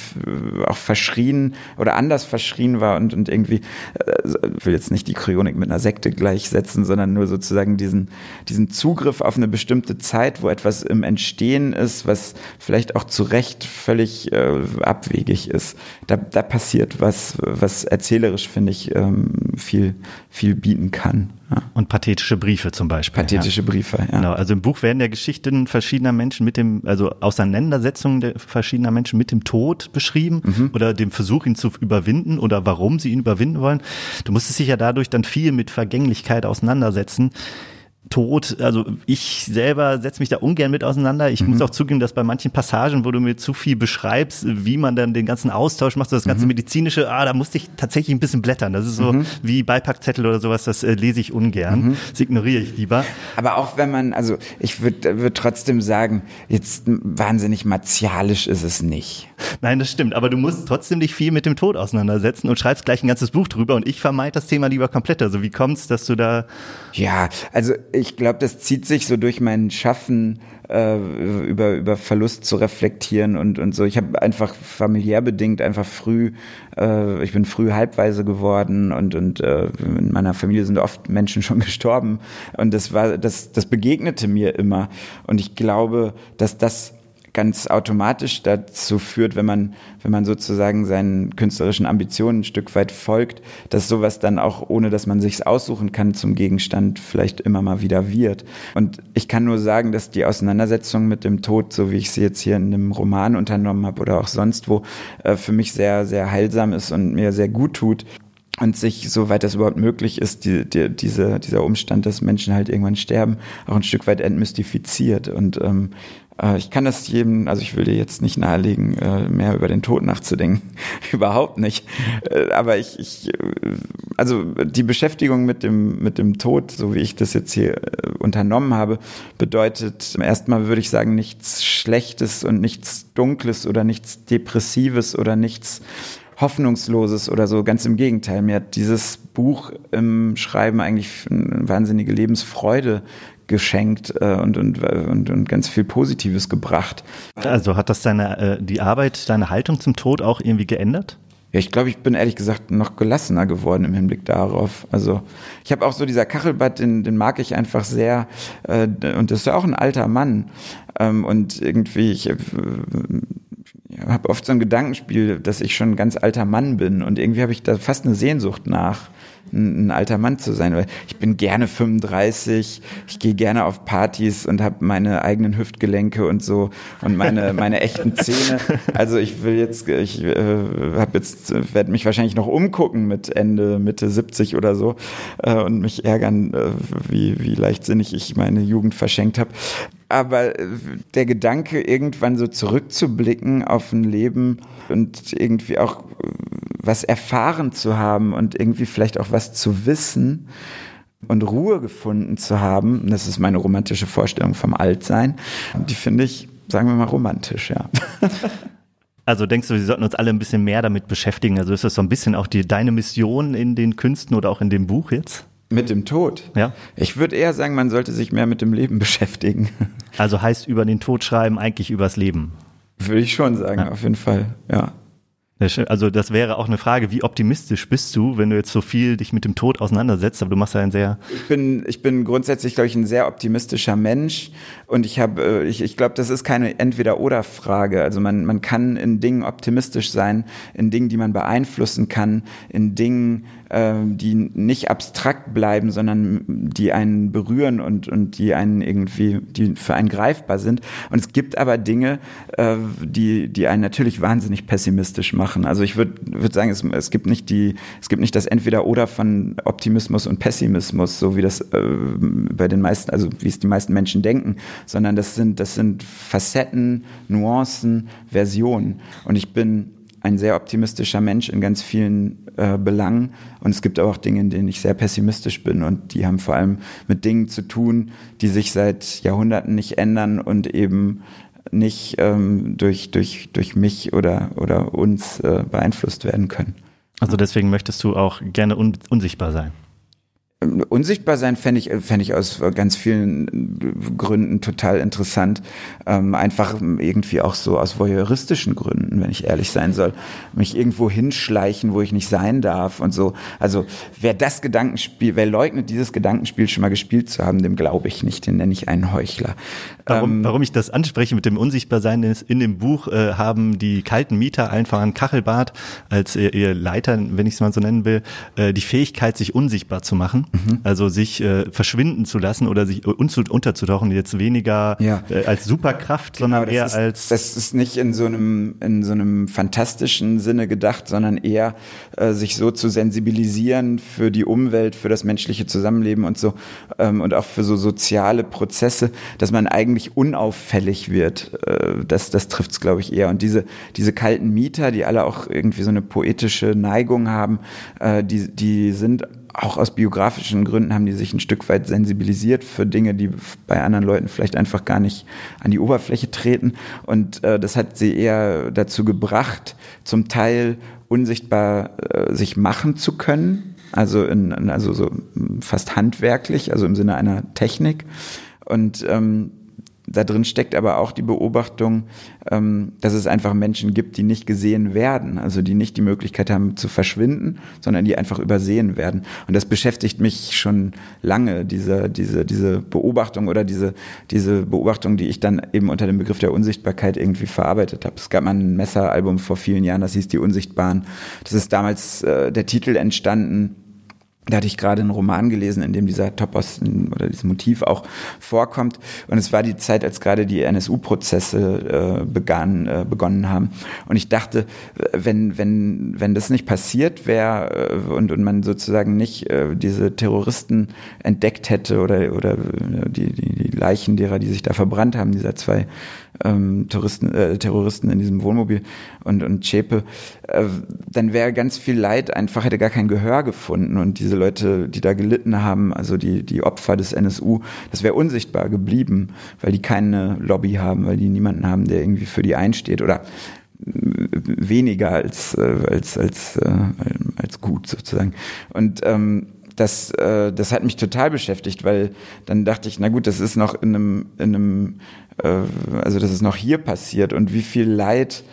auch verschrien oder anders verschrien war und, und irgendwie, äh, ich will jetzt nicht die Kryonik mit einer Sekte gleichsetzen, sondern nur sozusagen diesen, diesen Zugriff auf eine bestimmte Zeit, wo etwas im Entstehen ist, was vielleicht auch zu Recht völlig äh, abwegig ist. Da, da passiert was, was erzählerisch, finde ich, ähm, viel, viel bieten kann. Ja. Und pathetische Briefe zum Beispiel. Pathetische ja. Briefe, ja. Genau. Also im Buch werden ja Geschichten verschiedener Menschen mit dem, also Auseinandersetzungen der verschiedener Menschen mit dem Tod beschrieben mhm. oder dem Versuch, ihn zu überwinden oder warum sie ihn überwinden wollen. Du musstest dich ja dadurch dann viel mit Vergänglichkeit auseinandersetzen. Tod, also ich selber setze mich da ungern mit auseinander. Ich mhm. muss auch zugeben, dass bei manchen Passagen, wo du mir zu viel beschreibst, wie man dann den ganzen Austausch macht, so das ganze mhm. medizinische, ah, da musste ich tatsächlich ein bisschen blättern. Das ist so mhm. wie Beipackzettel oder sowas, das äh, lese ich ungern. Mhm. Das ignoriere ich lieber. Aber auch wenn man, also ich würde würd trotzdem sagen, jetzt wahnsinnig martialisch ist es nicht. Nein, das stimmt, aber du musst trotzdem dich viel mit dem Tod auseinandersetzen und schreibst gleich ein ganzes Buch drüber und ich vermeide das Thema lieber komplett. Also wie kommt's, dass du da Ja, also ich glaube, das zieht sich so durch mein Schaffen äh, über über Verlust zu reflektieren und und so. Ich habe einfach familiär bedingt einfach früh, äh, ich bin früh halbweise geworden und und äh, in meiner Familie sind oft Menschen schon <laughs> gestorben und das war das das begegnete mir immer und ich glaube, dass das ganz automatisch dazu führt, wenn man, wenn man sozusagen seinen künstlerischen Ambitionen ein Stück weit folgt, dass sowas dann auch, ohne dass man sich's aussuchen kann, zum Gegenstand vielleicht immer mal wieder wird. Und ich kann nur sagen, dass die Auseinandersetzung mit dem Tod, so wie ich sie jetzt hier in einem Roman unternommen habe oder auch sonst wo, äh, für mich sehr, sehr heilsam ist und mir sehr gut tut und sich, soweit das überhaupt möglich ist, die, die, diese, dieser Umstand, dass Menschen halt irgendwann sterben, auch ein Stück weit entmystifiziert. Und ähm, äh, ich kann das jedem, also ich will dir jetzt nicht nahelegen, äh, mehr über den Tod nachzudenken. <laughs> Überhaupt nicht. Äh, aber ich, ich, also die Beschäftigung mit dem, mit dem Tod, so wie ich das jetzt hier unternommen habe, bedeutet erstmal würde ich sagen nichts Schlechtes und nichts Dunkles oder nichts Depressives oder nichts Hoffnungsloses oder so. Ganz im Gegenteil. Mir hat dieses Buch im Schreiben eigentlich eine wahnsinnige Lebensfreude geschenkt äh, und, und, und, und ganz viel Positives gebracht. Also hat das deine, äh, die Arbeit, deine Haltung zum Tod auch irgendwie geändert? Ja, ich glaube, ich bin ehrlich gesagt noch gelassener geworden im Hinblick darauf. Also ich habe auch so dieser Kachelbad, den, den mag ich einfach sehr. Äh, und das ist ja auch ein alter Mann. Ähm, und irgendwie, ich äh, habe oft so ein Gedankenspiel, dass ich schon ein ganz alter Mann bin. Und irgendwie habe ich da fast eine Sehnsucht nach ein, ein, alter Mann zu sein. Weil ich bin gerne 35, ich gehe gerne auf Partys und habe meine eigenen Hüftgelenke und so und meine <laughs> meine echten Zähne. Also ich will jetzt, ich äh, habe jetzt, werde mich wahrscheinlich noch umgucken mit Ende Mitte 70 oder so äh, und mich ärgern, äh, wie wie leichtsinnig ich meine Jugend verschenkt habe. Aber äh, der Gedanke, irgendwann so zurückzublicken auf ein Leben und irgendwie auch äh, was erfahren zu haben und irgendwie vielleicht auch was zu wissen und Ruhe gefunden zu haben, das ist meine romantische Vorstellung vom Altsein, die finde ich, sagen wir mal, romantisch, ja. <laughs> Also denkst du, wir sollten uns alle ein bisschen mehr damit beschäftigen? Also ist das so ein bisschen auch die, deine Mission in den Künsten oder auch in dem Buch jetzt? Mit dem Tod? Ja. Ich würde eher sagen, man sollte sich mehr mit dem Leben <laughs> beschäftigen. Also heißt über den Tod schreiben eigentlich übers Leben? Würde ich schon sagen, ja. auf jeden Fall, ja. Also das wäre auch eine Frage, wie optimistisch bist du, wenn du jetzt so viel dich mit dem Tod auseinandersetzt, aber du machst ja ein sehr... Ich bin, ich bin grundsätzlich, glaube ich, ein sehr optimistischer Mensch und ich habe, äh, ich, ich glaube, das ist keine Entweder-Oder-Frage. Also man, man kann in Dingen optimistisch sein, in Dingen, die man beeinflussen kann, in Dingen, die nicht abstrakt bleiben, sondern die einen berühren und, und die einen irgendwie, die für einen greifbar sind. Und es gibt aber Dinge, äh, die, die einen natürlich wahnsinnig pessimistisch machen. Also ich würde würd sagen, es, es gibt nicht die, es gibt nicht das Entweder-Oder von Optimismus und Pessimismus, so wie das äh, bei den meisten, also wie es die meisten Menschen denken, sondern das sind, das sind Facetten, Nuancen, Versionen. Und ich bin ein sehr optimistischer Mensch in ganz vielen äh, Belangen. Und es gibt aber auch Dinge, in denen ich sehr pessimistisch bin. Und die haben vor allem mit Dingen zu tun, die sich seit Jahrhunderten nicht ändern und eben nicht ähm, durch, durch, durch mich oder, oder uns äh, beeinflusst werden können. Also deswegen möchtest du auch gerne un unsichtbar sein. Unsichtbar sein fände ich, fände ich aus ganz vielen Gründen total interessant. Ähm, einfach irgendwie auch so aus voyeuristischen Gründen, wenn ich ehrlich sein soll. Mich irgendwo hinschleichen, wo ich nicht sein darf und so. Also wer das Gedankenspiel, wer leugnet, dieses Gedankenspiel schon mal gespielt zu haben, dem glaube ich nicht, den nenne ich einen Heuchler. Warum, ähm, warum ich das anspreche mit dem Unsichtbarsein ist, in dem Buch äh, haben die kalten Mieter einfach ein Kachelbad als ihr, ihr Leiter, wenn ich es mal so nennen will, äh, die Fähigkeit, sich unsichtbar zu machen. Mhm. Also sich äh, verschwinden zu lassen oder sich unterzutauchen, jetzt weniger ja. äh, als Superkraft, genau, sondern eher ist, als. Das ist nicht in so einem, in so einem fantastischen Sinne gedacht, sondern eher äh, sich so zu sensibilisieren für die Umwelt, für das menschliche Zusammenleben und so ähm, und auch für so soziale Prozesse, dass man eigentlich unauffällig wird. Äh, das das trifft es, glaube ich, eher. Und diese, diese kalten Mieter, die alle auch irgendwie so eine poetische Neigung haben, äh, die, die sind auch aus biografischen Gründen haben die sich ein Stück weit sensibilisiert für Dinge, die bei anderen Leuten vielleicht einfach gar nicht an die Oberfläche treten. Und äh, das hat sie eher dazu gebracht, zum Teil unsichtbar äh, sich machen zu können. Also, in, also so fast handwerklich, also im Sinne einer Technik. Und ähm, da drin steckt aber auch die Beobachtung, ähm, dass es einfach Menschen gibt, die nicht gesehen werden, also die nicht die Möglichkeit haben zu verschwinden, sondern die einfach übersehen werden. Und das beschäftigt mich schon lange, diese, diese, diese Beobachtung oder diese, diese Beobachtung, die ich dann eben unter dem Begriff der Unsichtbarkeit irgendwie verarbeitet habe. Es gab mal ein Messeralbum vor vielen Jahren, das hieß Die Unsichtbaren. Das ist damals äh, der Titel entstanden da hatte ich gerade einen Roman gelesen, in dem dieser Topos oder dieses Motiv auch vorkommt. Und es war die Zeit, als gerade die NSU-Prozesse äh, begann, äh, begonnen haben. Und ich dachte, wenn, wenn, wenn das nicht passiert wäre äh, und, und man sozusagen nicht äh, diese Terroristen entdeckt hätte oder, oder äh, die, die, die Leichen derer, die sich da verbrannt haben, dieser zwei ähm, Touristen, äh, Terroristen in diesem Wohnmobil und, und Chepe, äh, dann wäre ganz viel Leid einfach, hätte gar kein Gehör gefunden und diese Leute, die da gelitten haben, also die, die Opfer des NSU, das wäre unsichtbar geblieben, weil die keine Lobby haben, weil die niemanden haben, der irgendwie für die einsteht oder weniger als, äh, als, als, äh, als gut sozusagen. Und ähm, das, äh, das hat mich total beschäftigt, weil dann dachte ich, na gut, das ist noch in einem, in einem äh, also das ist noch hier passiert und wie viel Leid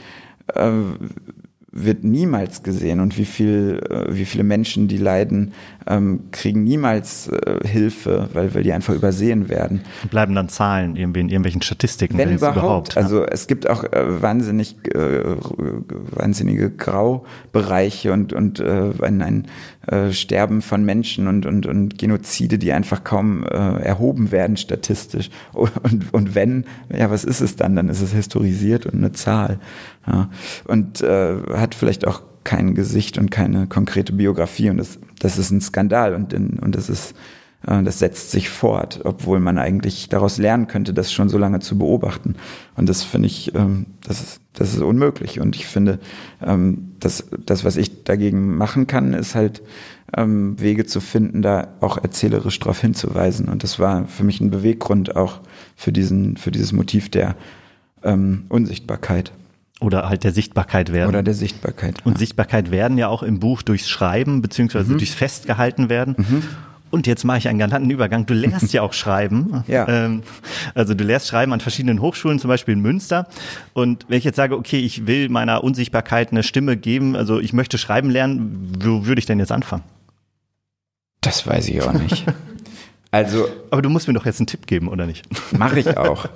äh, wird niemals gesehen und wie viel, äh, wie viele Menschen, die leiden, ähm, kriegen niemals äh, Hilfe, weil, weil die einfach übersehen werden. Bleiben dann Zahlen irgendwie in irgendwelchen Statistiken? Wenn, wenn überhaupt. überhaupt ja. Also es gibt auch äh, wahnsinnig, äh, wahnsinnige Graubereiche und, und äh, ein, ein äh, Sterben von Menschen und, und, und Genozide, die einfach kaum äh, erhoben werden statistisch. <laughs> Und, und wenn, ja, was ist es dann? Dann ist es historisiert und eine Zahl. Ja. Und äh, hat vielleicht auch kein Gesicht und keine konkrete Biografie und das, das ist ein Skandal und, und das ist das setzt sich fort, obwohl man eigentlich daraus lernen könnte, das schon so lange zu beobachten. Und das finde ich, ähm, das ist, das ist unmöglich. Und ich finde, ähm, das, das, was ich dagegen machen kann, ist halt ähm, Wege zu finden, da auch erzählerisch darauf hinzuweisen. Und das war für mich ein Beweggrund auch für diesen, für dieses Motiv der Unsichtbarkeit. Oder halt der Sichtbarkeit werden. Oder der Sichtbarkeit. Und ja. Sichtbarkeit werden ja auch im Buch durchs Schreiben beziehungsweise mhm. durchs Festgehalten werden. Mhm. Und jetzt mache ich einen galanten Übergang. Du lehrst ja auch Schreiben. <laughs> Ja. Ähm, also du lehrst Schreiben an verschiedenen Hochschulen, zum Beispiel in Münster. Und wenn ich jetzt sage, okay, ich will meiner Unsichtbarkeit eine Stimme geben, also ich möchte Schreiben lernen, wo würde ich denn jetzt anfangen? Das weiß ich auch nicht. <laughs> Also, aber du musst mir doch jetzt einen Tipp geben, oder nicht? Mache ich <laughs> auch.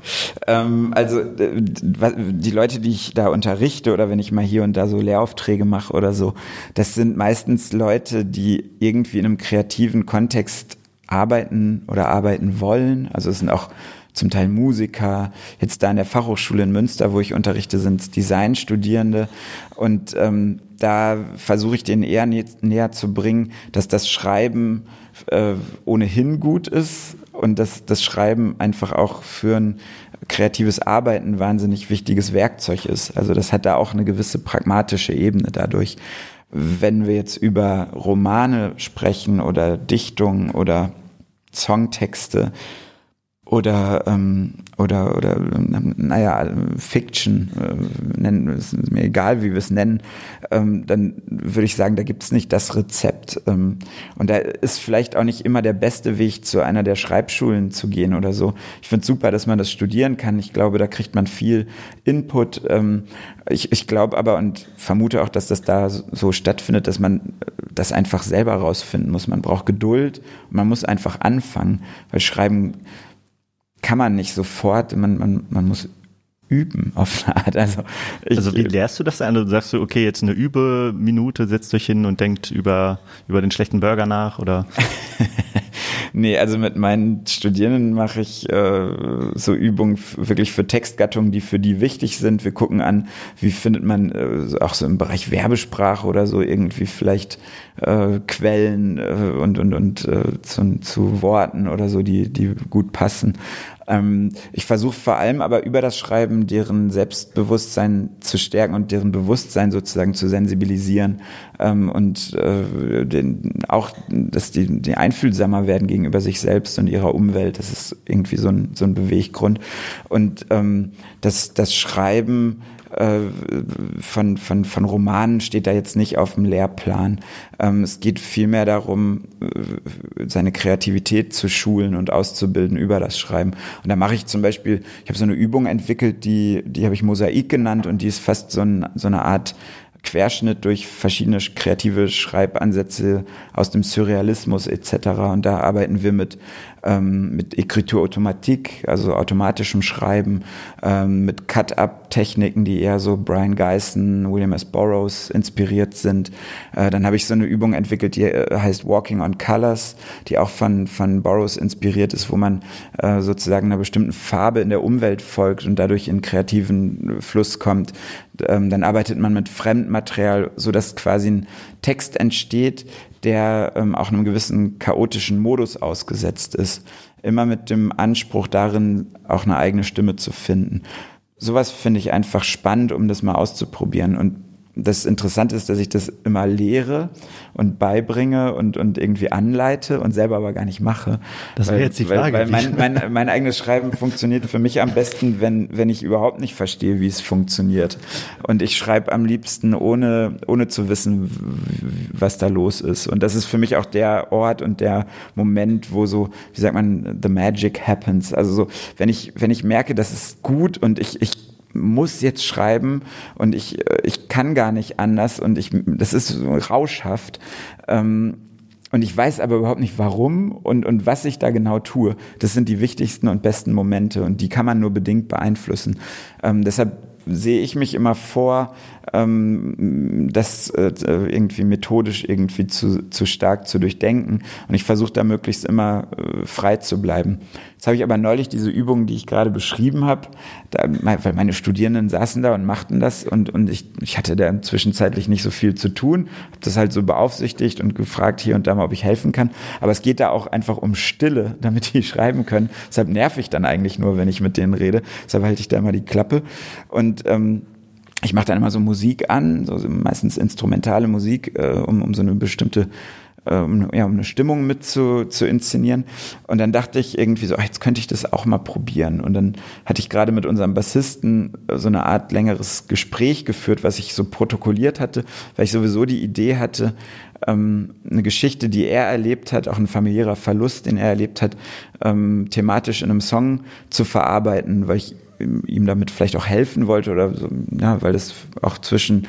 ähm, also die Leute, die ich da unterrichte oder wenn ich mal hier und da so Lehraufträge mache oder so, das sind meistens Leute, die irgendwie in einem kreativen Kontext arbeiten oder arbeiten wollen. Also es sind auch zum Teil Musiker. Jetzt da in der Fachhochschule in Münster, wo ich unterrichte, sind Designstudierende. Und ähm, da versuche ich denen eher näher zu bringen, dass das Schreiben äh, ohnehin gut ist und dass das Schreiben einfach auch für ein kreatives Arbeiten wahnsinnig wichtiges Werkzeug ist. Also das hat da auch eine gewisse pragmatische Ebene dadurch. Wenn wir jetzt über Romane sprechen oder Dichtungen oder Songtexte, oder ähm, oder oder naja Fiction äh, nennen ist mir egal wie wir es nennen ähm, dann würde ich sagen da gibt es nicht das Rezept. Ähm, und da ist vielleicht auch nicht immer der beste Weg zu einer der Schreibschulen zu gehen oder so. Ich finde super dass man das studieren kann. Ich glaube da kriegt man viel Input. Ähm, ich, ich glaube aber und vermute auch dass das da so stattfindet dass man das einfach selber rausfinden muss. Man braucht Geduld. Man muss einfach anfangen weil Schreiben kann man nicht sofort, man, man, man muss üben auf eine Art. Also, ich, also wie lehrst du das dann? Du sagst du, okay, jetzt eine Übeminute, setzt euch hin und denkt über, über den schlechten Burger nach oder? <laughs> nee, also mit meinen Studierenden mache ich äh, so Übungen wirklich für Textgattungen, die für die wichtig sind. Wir gucken an, wie findet man äh, auch so im Bereich Werbesprache oder so irgendwie vielleicht äh, Quellen äh, und, und, und äh, zu, zu Worten oder so, die, die gut passen. Ähm, ich versuche vor allem aber über das Schreiben deren Selbstbewusstsein zu stärken und deren Bewusstsein sozusagen zu sensibilisieren ähm, und äh, den, auch, dass die, die einfühlsamer werden gegenüber sich selbst und ihrer Umwelt. Das ist irgendwie so ein, so ein Beweggrund. Und ähm, das, das Schreiben äh, von, von, von Romanen steht da jetzt nicht auf dem Lehrplan. Ähm, es geht vielmehr darum, äh, seine Kreativität zu schulen und auszubilden über das Schreiben. Und da mache ich zum Beispiel, ich habe so eine Übung entwickelt, die, die habe ich Mosaik genannt und die ist fast so, ein, so eine Art Querschnitt durch verschiedene kreative Schreibansätze aus dem Surrealismus etc. Und da arbeiten wir mit ähm, mit Écriture Automatique, also automatischem Schreiben, ähm, mit Cut-Up-Techniken, die eher so Brian Geisen, William S. Burroughs inspiriert sind. Äh, dann habe ich so eine Übung entwickelt, die äh, heißt Walking on Colors, die auch von, von Burroughs inspiriert ist, wo man äh, sozusagen einer bestimmten Farbe in der Umwelt folgt und dadurch in kreativen Fluss kommt. Ähm, dann arbeitet man mit Fremdmaterial, so dass quasi ein Text entsteht, der ähm, auch einem gewissen chaotischen Modus ausgesetzt ist. Immer mit dem Anspruch darin, auch eine eigene Stimme zu finden. Sowas finde ich einfach spannend, um das mal auszuprobieren. Und das Interessante ist, dass ich das immer lehre und beibringe und, und irgendwie anleite und selber aber gar nicht mache. Das wäre jetzt die Frage. Weil, weil mein, mein, <laughs> mein eigenes Schreiben funktioniert für mich am besten, wenn, wenn ich überhaupt nicht verstehe, wie es funktioniert. Und ich schreibe am liebsten, ohne, ohne zu wissen, was da los ist. Und das ist für mich auch der Ort und der Moment, wo so, wie sagt man, the magic happens. Also so, wenn ich, wenn ich merke, das ist gut und ich, ich muss jetzt schreiben und ich, ich kann gar nicht anders und ich, das ist so rauschhaft. Ähm, und ich weiß aber überhaupt nicht warum und, und was ich da genau tue. Das sind die wichtigsten und besten Momente und die kann man nur bedingt beeinflussen. Ähm, deshalb sehe ich mich immer vor, das äh, irgendwie methodisch irgendwie zu, zu stark zu durchdenken. Und ich versuche da möglichst immer äh, frei zu bleiben. Jetzt habe ich aber neulich diese Übung, die ich gerade beschrieben habe, weil meine Studierenden saßen da und machten das und, und ich, ich hatte da zwischenzeitlich nicht so viel zu tun, habe das halt so beaufsichtigt und gefragt hier und da mal, ob ich helfen kann. Aber es geht da auch einfach um Stille, <laughs> damit die schreiben können. Deshalb nerv ich dann eigentlich nur, wenn ich mit denen rede. Deshalb halte ich da immer die Klappe. Und ähm, ich mache dann immer so Musik an, so meistens instrumentale Musik, äh, um, um so eine bestimmte äh, um, ja, um eine Stimmung mit zu, zu inszenieren. Und dann dachte ich irgendwie so, ach, jetzt könnte ich das auch mal probieren. Und dann hatte ich gerade mit unserem Bassisten so eine Art längeres Gespräch geführt, was ich so protokolliert hatte, weil ich sowieso die Idee hatte, ähm, eine Geschichte, die er erlebt hat, auch ein familiärer Verlust, den er erlebt hat, ähm, thematisch in einem Song zu verarbeiten, weil ich ihm damit vielleicht auch helfen wollte oder so, ja, weil das auch zwischen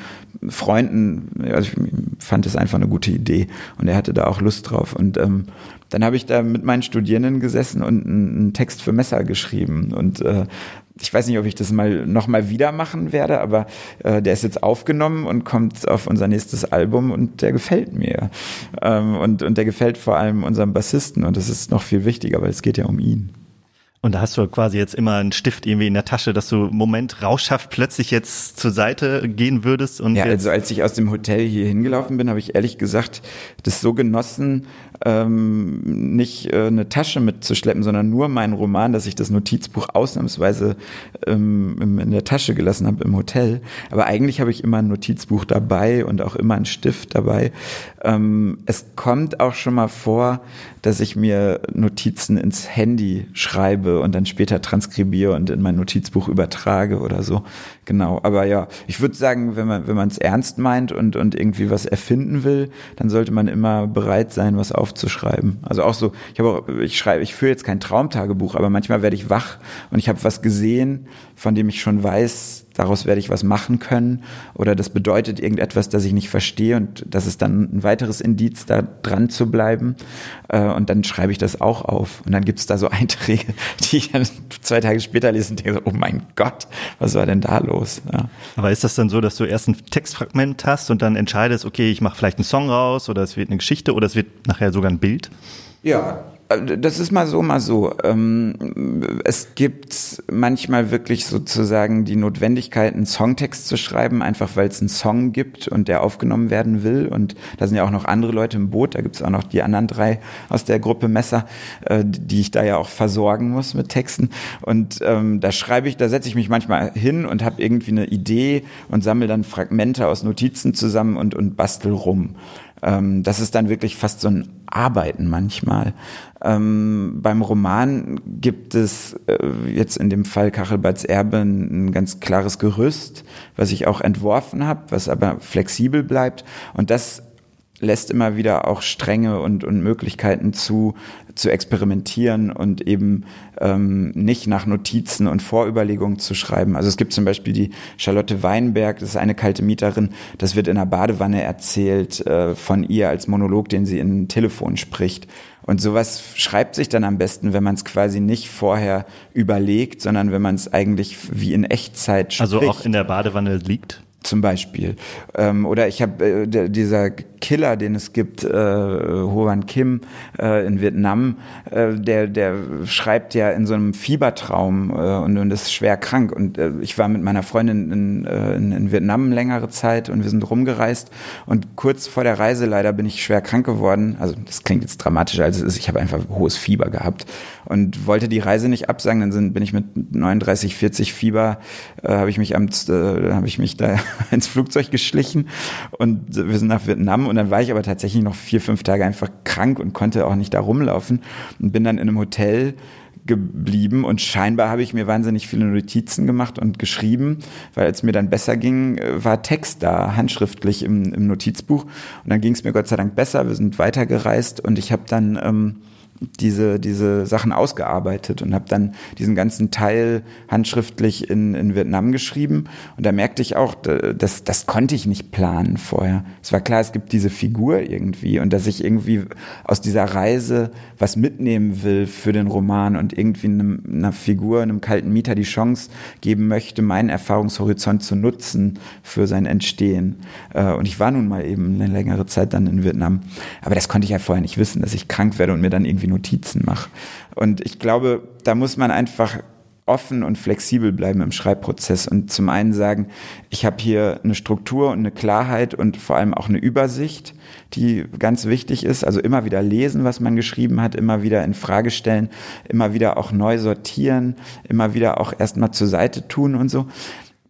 Freunden, also ich fand es einfach eine gute Idee und er hatte da auch Lust drauf und ähm, dann habe ich da mit meinen Studierenden gesessen und einen Text für Messer geschrieben und äh, ich weiß nicht, ob ich das mal noch mal wieder machen werde, aber äh, der ist jetzt aufgenommen und kommt auf unser nächstes Album und der gefällt mir. Ähm, und, und der gefällt vor allem unserem Bassisten und das ist noch viel wichtiger, weil es geht ja um ihn. Und da hast du quasi jetzt immer einen Stift irgendwie in der Tasche, dass du Moment rauschhaft plötzlich jetzt zur Seite gehen würdest. Und ja, also als ich aus dem Hotel hier hingelaufen bin, habe ich ehrlich gesagt das so genossen, ähm, nicht äh, eine Tasche mitzuschleppen, sondern nur meinen Roman, dass ich das Notizbuch ausnahmsweise ähm, in der Tasche gelassen habe im Hotel. Aber eigentlich habe ich immer ein Notizbuch dabei und auch immer einen Stift dabei. Ähm, es kommt auch schon mal vor, dass ich mir Notizen ins Handy schreibe und dann später transkribiere und in mein Notizbuch übertrage oder so. Genau. Aber ja, ich würde sagen, wenn man wenn man es ernst meint und und irgendwie was erfinden will, dann sollte man immer bereit sein, was aufzuschreiben. Also auch so, ich habe auch, ich schreibe, ich führe jetzt kein Traumtagebuch, aber manchmal werde ich wach und ich habe was gesehen, von dem ich schon weiß, daraus werde ich was machen können oder das bedeutet irgendetwas, das ich nicht verstehe und das ist dann ein weiteres Indiz, da dran zu bleiben äh, und dann schreibe ich das auch auf und dann gibt es da so <laughs> Einträge, die ich dann zwei Tage später lese und denke, oh mein Gott, was war denn da los? Ja. Aber ist das dann so, dass du erst ein Textfragment hast und dann entscheidest, okay, ich mache vielleicht einen Song raus oder es wird eine Geschichte oder es wird nachher sogar ein Bild? Ja, das ist mal so, mal so. Ähm, es gibt manchmal wirklich sozusagen die Notwendigkeit, einen Songtext zu schreiben, einfach weil es einen Song gibt und der aufgenommen werden will. Und da sind ja auch noch andere Leute im Boot. Da gibt es auch noch die anderen drei aus der Gruppe Messer, äh, die ich da ja auch versorgen muss mit Texten. Und ähm, da schreibe ich, da setze ich mich manchmal hin und habe irgendwie eine Idee und sammle dann Fragmente aus Notizen zusammen und, und bastel rum. Ähm, das ist dann wirklich fast so ein Arbeiten manchmal. Ähm, beim Roman gibt es äh, jetzt in dem Fall Kachelbads Erbe ein ganz klares Gerüst, was ich auch entworfen habe, was aber flexibel bleibt. Und das lässt immer wieder auch Stränge und, und Möglichkeiten zu, zu experimentieren und eben ähm, nicht nach Notizen und Vorüberlegungen zu schreiben. Also es gibt zum Beispiel die Charlotte Weinberg, das ist eine kalte Mieterin, das wird in einer Badewanne erzählt äh, von ihr als Monolog, den sie in ein Telefon spricht. Und sowas schreibt sich dann am besten, wenn man es quasi nicht vorher überlegt, sondern wenn man es eigentlich wie in Echtzeit spricht. Also auch in der Badewanne liegt? Zum Beispiel. Ähm, oder ich habe äh, dieser Killer, den es gibt, äh, Hoan Kim äh, in Vietnam, äh, der, der schreibt ja in so einem Fiebertraum äh, und, und ist schwer krank. Und äh, ich war mit meiner Freundin in, äh, in, in Vietnam längere Zeit und wir sind rumgereist. Und kurz vor der Reise leider bin ich schwer krank geworden. Also das klingt jetzt dramatischer als es ist. Ich habe einfach hohes Fieber gehabt und wollte die Reise nicht absagen. Dann sind, bin ich mit 39, 40 Fieber, äh, habe ich mich am, äh, habe ich mich da <laughs> ins Flugzeug geschlichen und wir sind nach Vietnam und dann war ich aber tatsächlich noch vier, fünf Tage einfach krank und konnte auch nicht da rumlaufen und bin dann in einem Hotel geblieben und scheinbar habe ich mir wahnsinnig viele Notizen gemacht und geschrieben, weil als mir dann besser ging, äh, war Text da, handschriftlich im, im Notizbuch und dann ging es mir Gott sei Dank besser, wir sind weitergereist und ich habe dann ähm, diese, diese Sachen ausgearbeitet und habe dann diesen ganzen Teil handschriftlich in, in Vietnam geschrieben. Und da merkte ich auch, das, das konnte ich nicht planen vorher. Es war klar, es gibt diese Figur irgendwie und dass ich irgendwie aus dieser Reise was mitnehmen will für den Roman und irgendwie einem, einer Figur, einem kalten Mieter die Chance geben möchte, meinen Erfahrungshorizont zu nutzen für sein Entstehen. Äh, und ich war nun mal eben eine längere Zeit dann in Vietnam. Aber das konnte ich ja vorher nicht wissen, dass ich krank werde und mir dann irgendwie Notizen mache. Und ich glaube, da muss man einfach offen und flexibel bleiben im Schreibprozess und zum einen sagen, ich habe hier eine Struktur und eine Klarheit und vor allem auch eine Übersicht, die ganz wichtig ist. Also immer wieder lesen, was man geschrieben hat, immer wieder in Frage stellen, immer wieder auch neu sortieren, immer wieder auch erstmal zur Seite tun und so.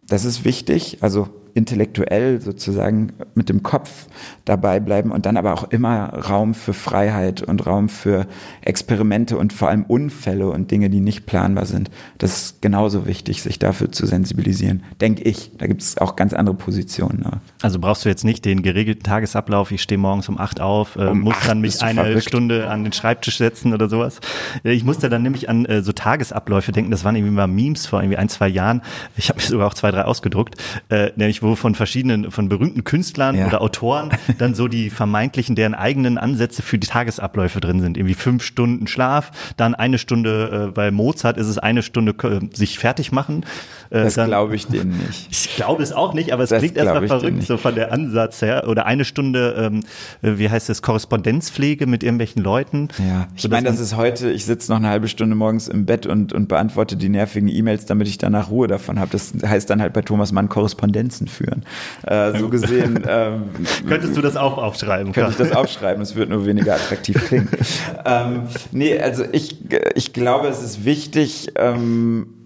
Das ist wichtig. Also intellektuell sozusagen mit dem Kopf dabei bleiben und dann aber auch immer Raum für Freiheit und Raum für Experimente und vor allem Unfälle und Dinge, die nicht planbar sind. Das ist genauso wichtig, sich dafür zu sensibilisieren, denke ich. Da gibt es auch ganz andere Positionen. Ne? Also brauchst du jetzt nicht den geregelten Tagesablauf, ich stehe morgens um acht auf, äh, um muss dann mich eine verrückt. Stunde an den Schreibtisch setzen oder sowas. Ich musste dann nämlich an äh, so Tagesabläufe denken, das waren irgendwie mal Memes vor irgendwie ein, zwei Jahren. Ich habe mir sogar auch zwei, drei ausgedruckt, äh, nämlich wo von verschiedenen, von berühmten Künstlern ja. oder Autoren dann so die vermeintlichen, deren eigenen Ansätze für die Tagesabläufe drin sind. Irgendwie fünf Stunden Schlaf, dann eine Stunde, äh, bei Mozart ist es eine Stunde äh, sich fertig machen. Äh, das glaube ich denen nicht. <laughs> Ich glaube es auch nicht, aber es das klingt erstmal verrückt, so von der Ansatz her. Oder eine Stunde, ähm, äh, wie heißt es, Korrespondenzpflege mit irgendwelchen Leuten. Ja, ich meine, das ist heute, ich sitze noch eine halbe Stunde morgens im Bett und, und beantworte die nervigen E-Mails, damit ich danach Ruhe davon habe. Das heißt dann halt bei Thomas Mann Korrespondenzen führen. Äh, so gesehen. <laughs> Ähm, Könntest du das auch aufschreiben? Könnte ich das aufschreiben, es wird nur weniger attraktiv klingen. <laughs> ähm, nee, also ich, ich glaube, es ist wichtig, ähm,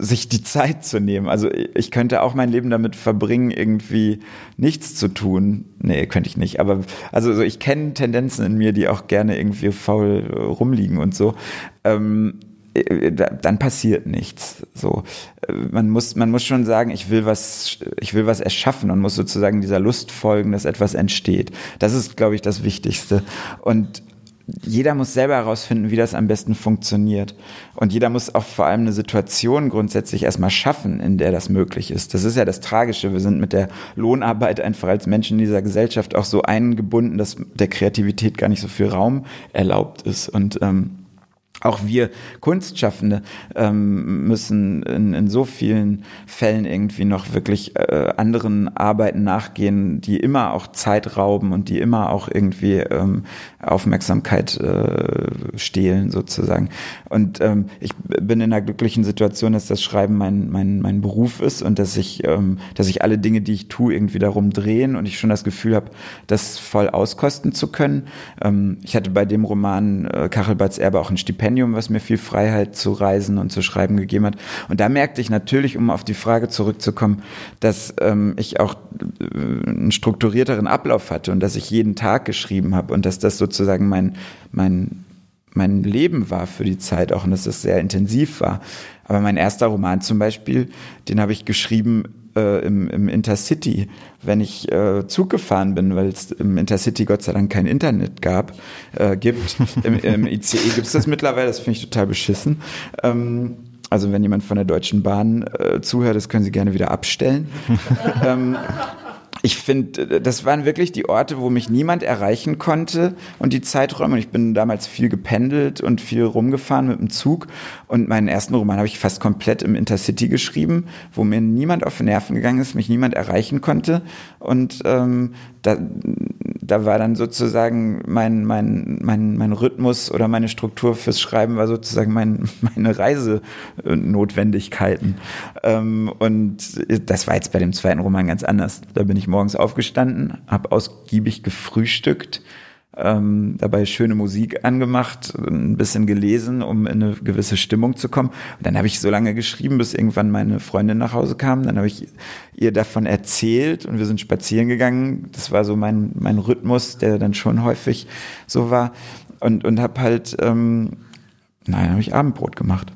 sich die Zeit zu nehmen. Also ich könnte auch mein Leben damit verbringen, irgendwie nichts zu tun. Nee, könnte ich nicht. Aber also ich kenne Tendenzen in mir, die auch gerne irgendwie faul rumliegen und so. Ähm, äh, dann passiert nichts. So, äh, man muss, man muss schon sagen, ich will was, ich will was erschaffen und muss sozusagen dieser Lust folgen, dass etwas entsteht. Das ist, glaube ich, das Wichtigste. Und jeder muss selber herausfinden, wie das am besten funktioniert. Und jeder muss auch vor allem eine Situation grundsätzlich erstmal schaffen, in der das möglich ist. Das ist ja das Tragische. Wir sind mit der Lohnarbeit einfach als Menschen in dieser Gesellschaft auch so eingebunden, dass der Kreativität gar nicht so viel Raum erlaubt ist. Und ähm, auch wir Kunstschaffende ähm, müssen in, in so vielen Fällen irgendwie noch wirklich äh, anderen Arbeiten nachgehen, die immer auch Zeit rauben und die immer auch irgendwie ähm, Aufmerksamkeit äh, stehlen sozusagen. Und ähm, ich bin in einer glücklichen Situation, dass das Schreiben mein, mein, mein Beruf ist und dass ich, ähm, dass ich alle Dinge, die ich tue, irgendwie darum drehen und ich schon das Gefühl habe, das voll auskosten zu können. Ähm, ich hatte bei dem Roman äh, Kachelbarts Erbe auch ein Stipendium, was mir viel Freiheit zu reisen und zu schreiben gegeben hat. Und da merkte ich natürlich, um auf die Frage zurückzukommen, dass ähm, ich auch äh, einen strukturierteren Ablauf hatte und dass ich jeden Tag geschrieben habe und dass das so sozusagen mein, mein, mein Leben war für die Zeit auch und dass das sehr intensiv war. Aber mein erster Roman zum Beispiel, den habe ich geschrieben äh, im, im Intercity, wenn ich äh, Zug gefahren bin, weil es im Intercity Gott sei Dank kein Internet gab, äh, gibt. <laughs> Im, Im ICE gibt es das mittlerweile, das finde ich total beschissen. Ähm, also wenn jemand von der Deutschen Bahn äh, zuhört, das können Sie gerne wieder abstellen. <laughs> ähm, ich finde, das waren wirklich die Orte, wo mich niemand erreichen konnte und die Zeiträume. Und ich bin damals viel gependelt und viel rumgefahren mit dem Zug. Und meinen ersten Roman habe ich fast komplett im Intercity geschrieben, wo mir niemand auf Nerven gegangen ist, mich niemand erreichen konnte. Und ähm, da, da war dann sozusagen mein, mein, mein, mein Rhythmus oder meine Struktur fürs Schreiben war sozusagen mein, <laughs> meine Reisenotwendigkeiten. Ähm, und das war jetzt bei dem zweiten Roman ganz anders. Da bin ich morgens aufgestanden, habe ausgiebig gefrühstückt, ähm, dabei schöne Musik angemacht, ein bisschen gelesen, um in eine gewisse Stimmung zu kommen. Und dann habe ich so lange geschrieben, bis irgendwann meine Freundin nach Hause kam. Dann habe ich ihr davon erzählt und wir sind spazieren gegangen. Das war so mein, mein Rhythmus, der dann schon häufig so war. Und, und habe halt, ähm, nein, habe ich Abendbrot gemacht.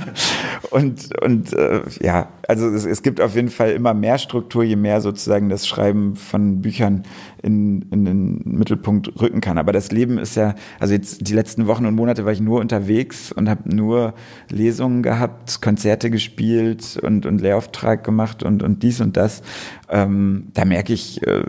<laughs> und und äh, ja, also es, es gibt auf jeden Fall immer mehr Struktur, je mehr sozusagen das Schreiben von Büchern in, in den Mittelpunkt rücken kann. Aber das Leben ist ja, also jetzt die letzten Wochen und Monate war ich nur unterwegs und habe nur Lesungen gehabt, Konzerte gespielt und, und Lehrauftrag gemacht und, und dies und das. Ähm, da merke ich, äh,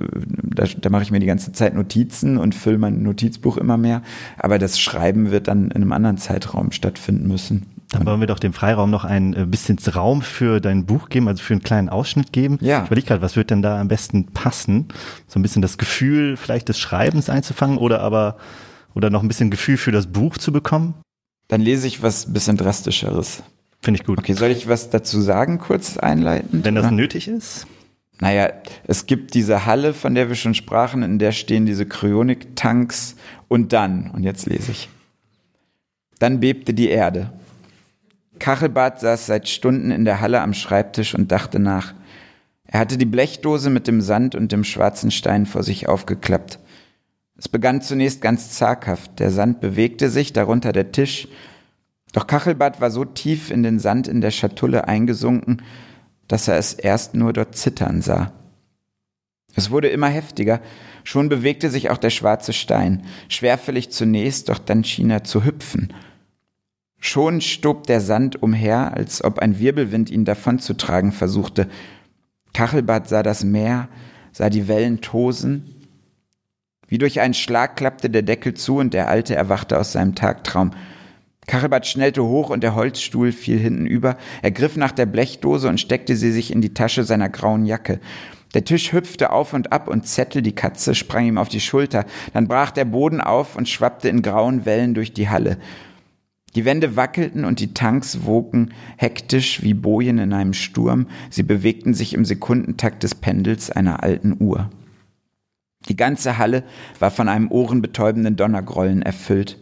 da, da mache ich mir die ganze Zeit Notizen und fülle mein Notizbuch immer mehr. Aber das Schreiben wird dann in einem anderen Zeitraum stattfinden müssen. Dann wollen wir doch dem Freiraum noch ein äh, bisschen Raum für dein Buch geben, also für einen kleinen Ausschnitt geben. Ja. Ich überlege gerade, was wird denn da am besten passen? So ein bisschen das Gefühl vielleicht des Schreibens einzufangen oder aber oder noch ein bisschen Gefühl für das Buch zu bekommen? Dann lese ich was bisschen drastischeres. Finde ich gut. Okay, soll ich was dazu sagen, kurz einleiten? Wenn das oder? nötig ist? Naja, es gibt diese Halle, von der wir schon sprachen, in der stehen diese Kryonik-Tanks und dann, und jetzt lese ich. Dann bebte die Erde. Kachelbart saß seit Stunden in der Halle am Schreibtisch und dachte nach. Er hatte die Blechdose mit dem Sand und dem schwarzen Stein vor sich aufgeklappt. Es begann zunächst ganz zaghaft. Der Sand bewegte sich, darunter der Tisch. Doch Kachelbart war so tief in den Sand in der Schatulle eingesunken, dass er es erst nur dort zittern sah. Es wurde immer heftiger. Schon bewegte sich auch der schwarze Stein. Schwerfällig zunächst, doch dann schien er zu hüpfen. Schon stob der Sand umher, als ob ein Wirbelwind ihn davonzutragen versuchte. Kachelbart sah das Meer, sah die Wellen tosen. Wie durch einen Schlag klappte der Deckel zu und der Alte erwachte aus seinem Tagtraum. Kachelbart schnellte hoch und der Holzstuhl fiel hinten über. Er griff nach der Blechdose und steckte sie sich in die Tasche seiner grauen Jacke. Der Tisch hüpfte auf und ab und Zettel, die Katze, sprang ihm auf die Schulter. Dann brach der Boden auf und schwappte in grauen Wellen durch die Halle. Die Wände wackelten und die Tanks wogten hektisch wie Bojen in einem Sturm. Sie bewegten sich im Sekundentakt des Pendels einer alten Uhr. Die ganze Halle war von einem ohrenbetäubenden Donnergrollen erfüllt.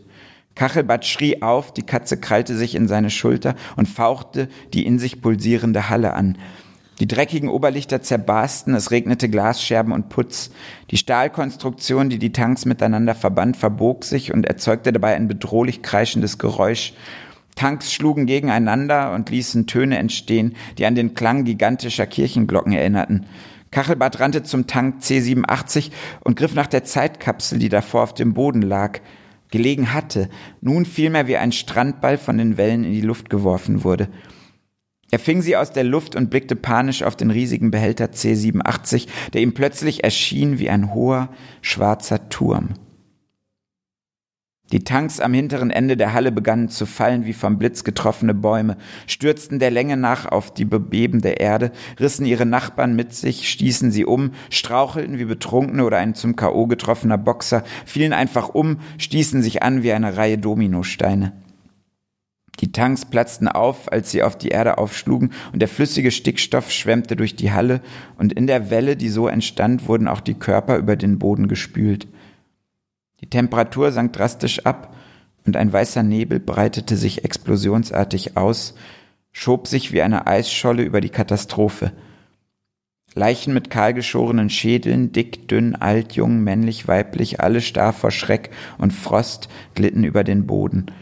Kachelbad schrie auf, die Katze krallte sich in seine Schulter und fauchte die in sich pulsierende Halle an. Die dreckigen Oberlichter zerbarsten, es regnete Glasscherben und Putz. Die Stahlkonstruktion, die die Tanks miteinander verband, verbog sich und erzeugte dabei ein bedrohlich kreischendes Geräusch. Tanks schlugen gegeneinander und ließen Töne entstehen, die an den Klang gigantischer Kirchenglocken erinnerten. Kachelbad rannte zum Tank C87 und griff nach der Zeitkapsel, die davor auf dem Boden lag, gelegen hatte, nun vielmehr wie ein Strandball von den Wellen in die Luft geworfen wurde. Er fing sie aus der Luft und blickte panisch auf den riesigen Behälter C87, der ihm plötzlich erschien wie ein hoher, schwarzer Turm. Die Tanks am hinteren Ende der Halle begannen zu fallen wie vom Blitz getroffene Bäume, stürzten der Länge nach auf die bebebende Erde, rissen ihre Nachbarn mit sich, stießen sie um, strauchelten wie Betrunkene oder ein zum K.O. getroffener Boxer, fielen einfach um, stießen sich an wie eine Reihe Dominosteine. Die Tanks platzten auf, als sie auf die Erde aufschlugen, und der flüssige Stickstoff schwemmte durch die Halle, und in der Welle, die so entstand, wurden auch die Körper über den Boden gespült. Die Temperatur sank drastisch ab, und ein weißer Nebel breitete sich explosionsartig aus, schob sich wie eine Eisscholle über die Katastrophe. Leichen mit kahlgeschorenen Schädeln, dick, dünn, alt, jung, männlich, weiblich, alle starr vor Schreck und Frost glitten über den Boden –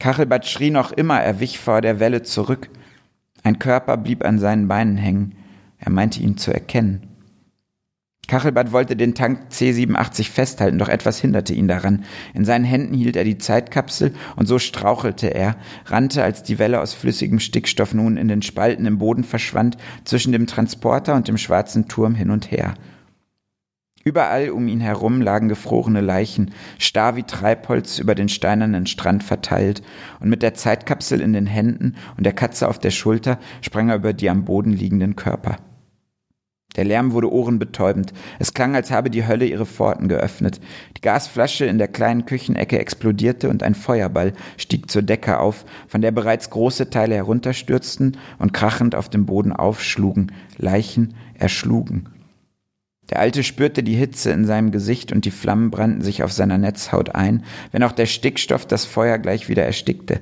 Kachelbad schrie noch immer, er wich vor der Welle zurück. Ein Körper blieb an seinen Beinen hängen. Er meinte ihn zu erkennen. Kachelbad wollte den Tank C87 festhalten, doch etwas hinderte ihn daran. In seinen Händen hielt er die Zeitkapsel und so strauchelte er, rannte, als die Welle aus flüssigem Stickstoff nun in den Spalten im Boden verschwand, zwischen dem Transporter und dem schwarzen Turm hin und her. Überall um ihn herum lagen gefrorene Leichen, starr wie Treibholz über den steinernen Strand verteilt, und mit der Zeitkapsel in den Händen und der Katze auf der Schulter sprang er über die am Boden liegenden Körper. Der Lärm wurde ohrenbetäubend. Es klang, als habe die Hölle ihre Pforten geöffnet. Die Gasflasche in der kleinen Küchenecke explodierte und ein Feuerball stieg zur Decke auf, von der bereits große Teile herunterstürzten und krachend auf dem Boden aufschlugen, Leichen erschlugen Der Alte spürte die Hitze in seinem Gesicht und die Flammen brannten sich auf seiner Netzhaut ein, wenn auch der Stickstoff das Feuer gleich wieder erstickte.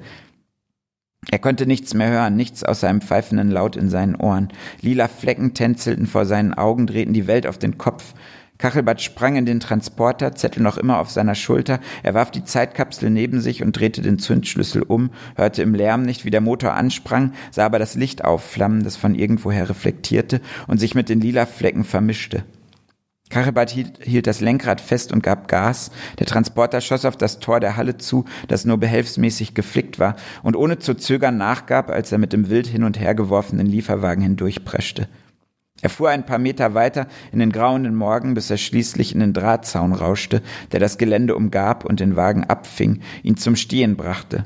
Er konnte nichts mehr hören, nichts außer einem pfeifenden Laut in seinen Ohren. Lila Flecken tänzelten vor seinen Augen, drehten die Welt auf den Kopf. Kachelbad sprang in den Transporter, Zettel noch immer auf seiner Schulter. Er warf die Zeitkapsel neben sich und drehte den Zündschlüssel um, hörte im Lärm nicht, wie der Motor ansprang, sah aber das Licht aufflammen, das von irgendwoher reflektierte und sich mit den lila Flecken vermischte. Kachelbad hielt, hielt das Lenkrad fest und gab Gas. Der Transporter schoss auf das Tor der Halle zu, das nur behelfsmäßig geflickt war, und ohne zu zögern nachgab, als er mit dem wild hin und her geworfenen Lieferwagen hindurchpreschte. Er fuhr ein paar Meter weiter in den grauenden Morgen, bis er schließlich in den Drahtzaun rauschte, der das Gelände umgab und den Wagen abfing, ihn zum Stehen brachte.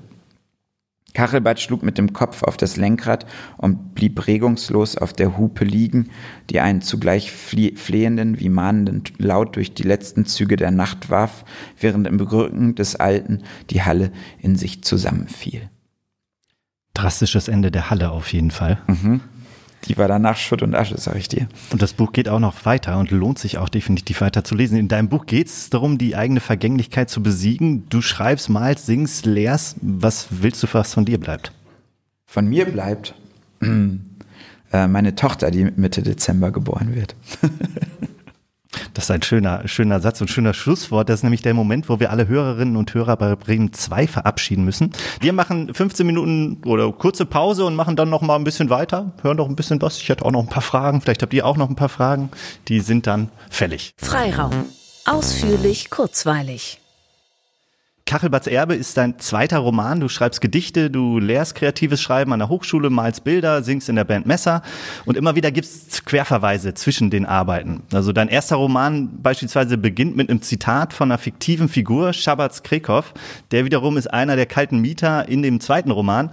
Kachelbad schlug mit dem Kopf auf das Lenkrad und blieb regungslos auf der Hupe liegen, die einen zugleich flehenden wie mahnenden Laut durch die letzten Züge der Nacht warf, während im Rücken des Alten die Halle in sich zusammenfiel. Drastisches Ende der Halle auf jeden Fall. Mhm die war danach Schutt und Asche, sag ich dir. Und das Buch geht auch noch weiter und lohnt sich auch definitiv weiter zu lesen. In deinem Buch geht es darum, die eigene Vergänglichkeit zu besiegen. Du schreibst, malst, singst, lehrst. Was willst du, was von dir bleibt? Von mir bleibt <clears throat> äh, meine Tochter, die Mitte Dezember geboren wird. <laughs> Das ist ein schöner, schöner Satz und schöner Schlusswort. Das ist nämlich der Moment, wo wir alle Hörerinnen und Hörer bei Bremen 2 verabschieden müssen. Wir machen 15 Minuten oder kurze Pause und machen dann noch mal ein bisschen weiter, hören noch ein bisschen was. Ich hätte auch noch ein paar Fragen. Vielleicht habt ihr auch noch ein paar Fragen. Die sind dann fällig. Freiraum. Ausführlich, kurzweilig. Kachelbads Erbe ist dein zweiter Roman. Du schreibst Gedichte, du lehrst kreatives Schreiben an der Hochschule, malst Bilder, singst in der Band Messer und immer wieder gibt's Querverweise zwischen den Arbeiten. Also dein erster Roman beispielsweise beginnt mit einem Zitat von einer fiktiven Figur, Shabats Krekov. Der wiederum ist einer der kalten Mieter in dem zweiten Roman.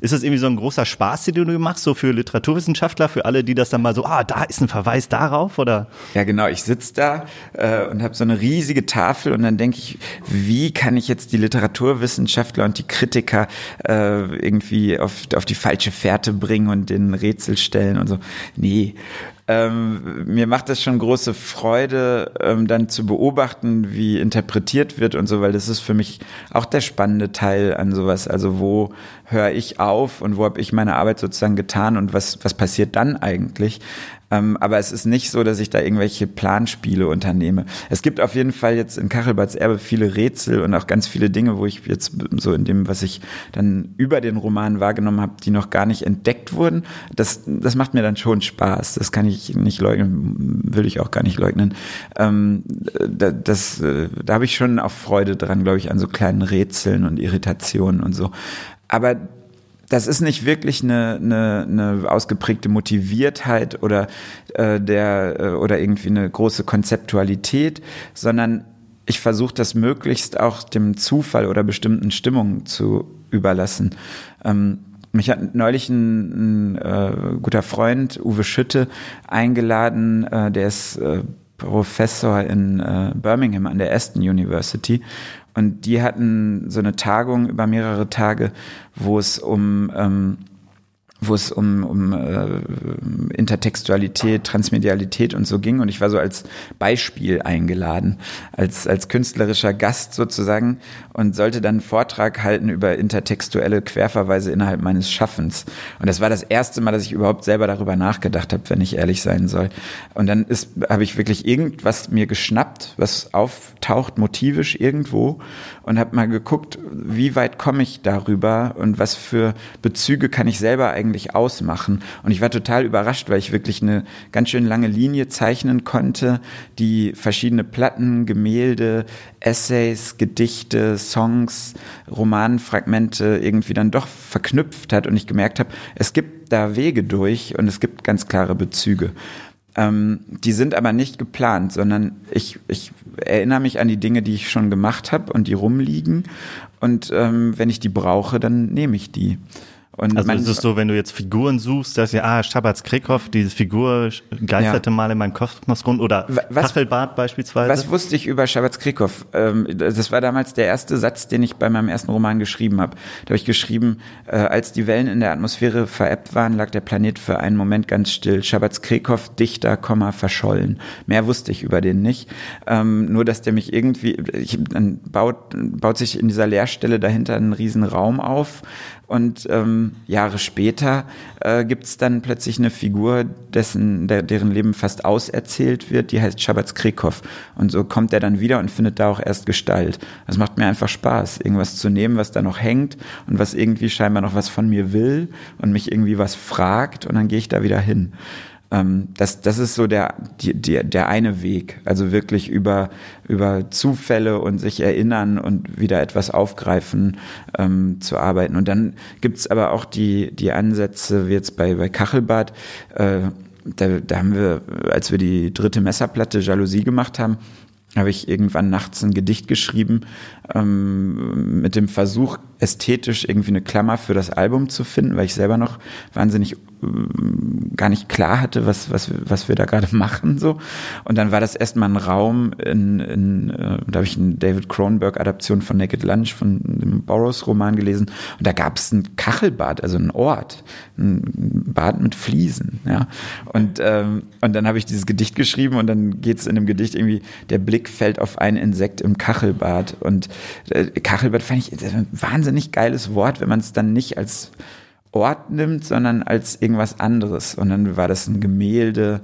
Ist das irgendwie so ein großer Spaß, den du machst, so für Literaturwissenschaftler, für alle, die das dann mal so, ah, da ist ein Verweis darauf, oder? Ja, genau. Ich sitze da äh, und habe so eine riesige Tafel und dann denke ich, wie kann ich jetzt die Literaturwissenschaftler und die Kritiker äh, irgendwie auf, auf die falsche Fährte bringen und den Rätsel stellen und so. Nee, ähm, mir macht das schon große Freude, ähm, dann zu beobachten, wie interpretiert wird und so, weil das ist für mich auch der spannende Teil an sowas. Also wo höre ich auf und wo habe ich meine Arbeit sozusagen getan und was, was passiert dann eigentlich? Ähm, aber es ist nicht so, dass ich da irgendwelche Planspiele unternehme. Es gibt auf jeden Fall jetzt in Kachelbads Erbe viele Rätsel und auch ganz viele Dinge, wo ich jetzt so in dem, was ich dann über den Roman wahrgenommen habe, die noch gar nicht entdeckt wurden. Das, das macht mir dann schon Spaß. Das kann ich nicht leugnen, will ich auch gar nicht leugnen. Ähm, das, äh, da habe ich schon auch Freude dran, glaube ich, an so kleinen Rätseln und Irritationen und so. Aber das ist nicht wirklich eine, eine, eine ausgeprägte Motiviertheit oder äh, der äh, oder irgendwie eine große Konzeptualität, sondern ich versuche das möglichst auch dem Zufall oder bestimmten Stimmungen zu überlassen. Ähm, mich hat neulich ein, ein äh, guter Freund, Uwe Schütte, eingeladen, äh, der ist äh, Professor in äh, Birmingham an der Aston University und die hatten so eine Tagung über mehrere Tage, wo es um ähm, wo es um, um äh, Intertextualität, Transmedialität und so ging. Und ich war so als Beispiel eingeladen, als, als künstlerischer Gast sozusagen und sollte dann einen Vortrag halten über intertextuelle Querverweise innerhalb meines Schaffens. Und das war das erste Mal, dass ich überhaupt selber darüber nachgedacht habe, wenn ich ehrlich sein soll. Und dann ist, habe ich wirklich irgendwas mir geschnappt, was auftaucht motivisch irgendwo und habe mal geguckt, wie weit komme ich darüber und was für Bezüge kann ich selber eigentlich ausmachen. Und ich war total überrascht, weil ich wirklich eine ganz schön lange Linie zeichnen konnte, die verschiedene Platten, Gemälde, Essays, Gedichte, Songs, Romanfragmente irgendwie dann doch verknüpft hat und ich gemerkt habe, es gibt da Wege durch und es gibt ganz klare Bezüge. Ähm, die sind aber nicht geplant, sondern ich, ich erinnere mich an die Dinge, die ich schon gemacht habe und die rumliegen. Und ähm, wenn ich die brauche, dann nehme ich die. Und also es ist so, wenn du jetzt Figuren suchst, dass ja, ah, Schabatz Krekhoff, diese Figur geisterte ja. mal in meinem Kosmos rund oder was, Kachelbart beispielsweise. Was wusste ich über Schabatz Krekhoff? Ähm, das war damals der erste Satz, den ich bei meinem ersten Roman geschrieben habe. Da habe ich geschrieben, äh, als die Wellen in der Atmosphäre verebbt waren, lag der Planet für einen Moment ganz still. Schabatz Krekhoff, Dichter, Komma, verschollen. Mehr wusste ich über den nicht. Ähm, nur, dass der mich irgendwie, ich, dann baut, baut sich in dieser Leerstelle dahinter ein riesen Raum auf und ähm, Jahre später äh, gibt es dann plötzlich eine Figur, dessen, der, deren Leben fast auserzählt wird, die heißt Shabbat Krikov. Und so kommt er dann wieder und findet da auch erst Gestalt. Das macht mir einfach Spaß, irgendwas zu nehmen, was da noch hängt und was irgendwie scheinbar noch was von mir will und mich irgendwie was fragt und dann gehe ich da wieder hin. Ähm, das, das ist so der, die, die, der eine Weg. Also wirklich über, über Zufälle und sich erinnern und wieder etwas aufgreifen ähm, zu arbeiten. Und dann gibt's aber auch die, die Ansätze, wie jetzt bei, bei Kachelbad, äh, da, da haben wir, als wir die dritte Messerplatte Jalousie gemacht haben, habe ich irgendwann nachts ein Gedicht geschrieben ähm, mit dem Versuch, ästhetisch irgendwie eine Klammer für das Album zu finden, weil ich selber noch wahnsinnig äh, gar nicht klar hatte, was, was, was wir da gerade <laughs> machen. so. Und dann war das erstmal ein Raum in, in äh, da habe ich eine David Cronenberg-Adaption von Naked Lunch, von dem Burroughs-Roman gelesen. Und da gab es ein Kachelbad, also ein Ort, ein Bad mit Fliesen. Ja. Und, ähm, und dann habe ich dieses Gedicht geschrieben und dann geht es in dem Gedicht irgendwie, der Blick fällt auf ein Insekt im Kachelbad. Und äh, Kachelbad fand ich ein wahnsinnig geiles Wort, wenn man es dann nicht als Ort nimmt, sondern als irgendwas anderes. Und dann war das ein Gemälde,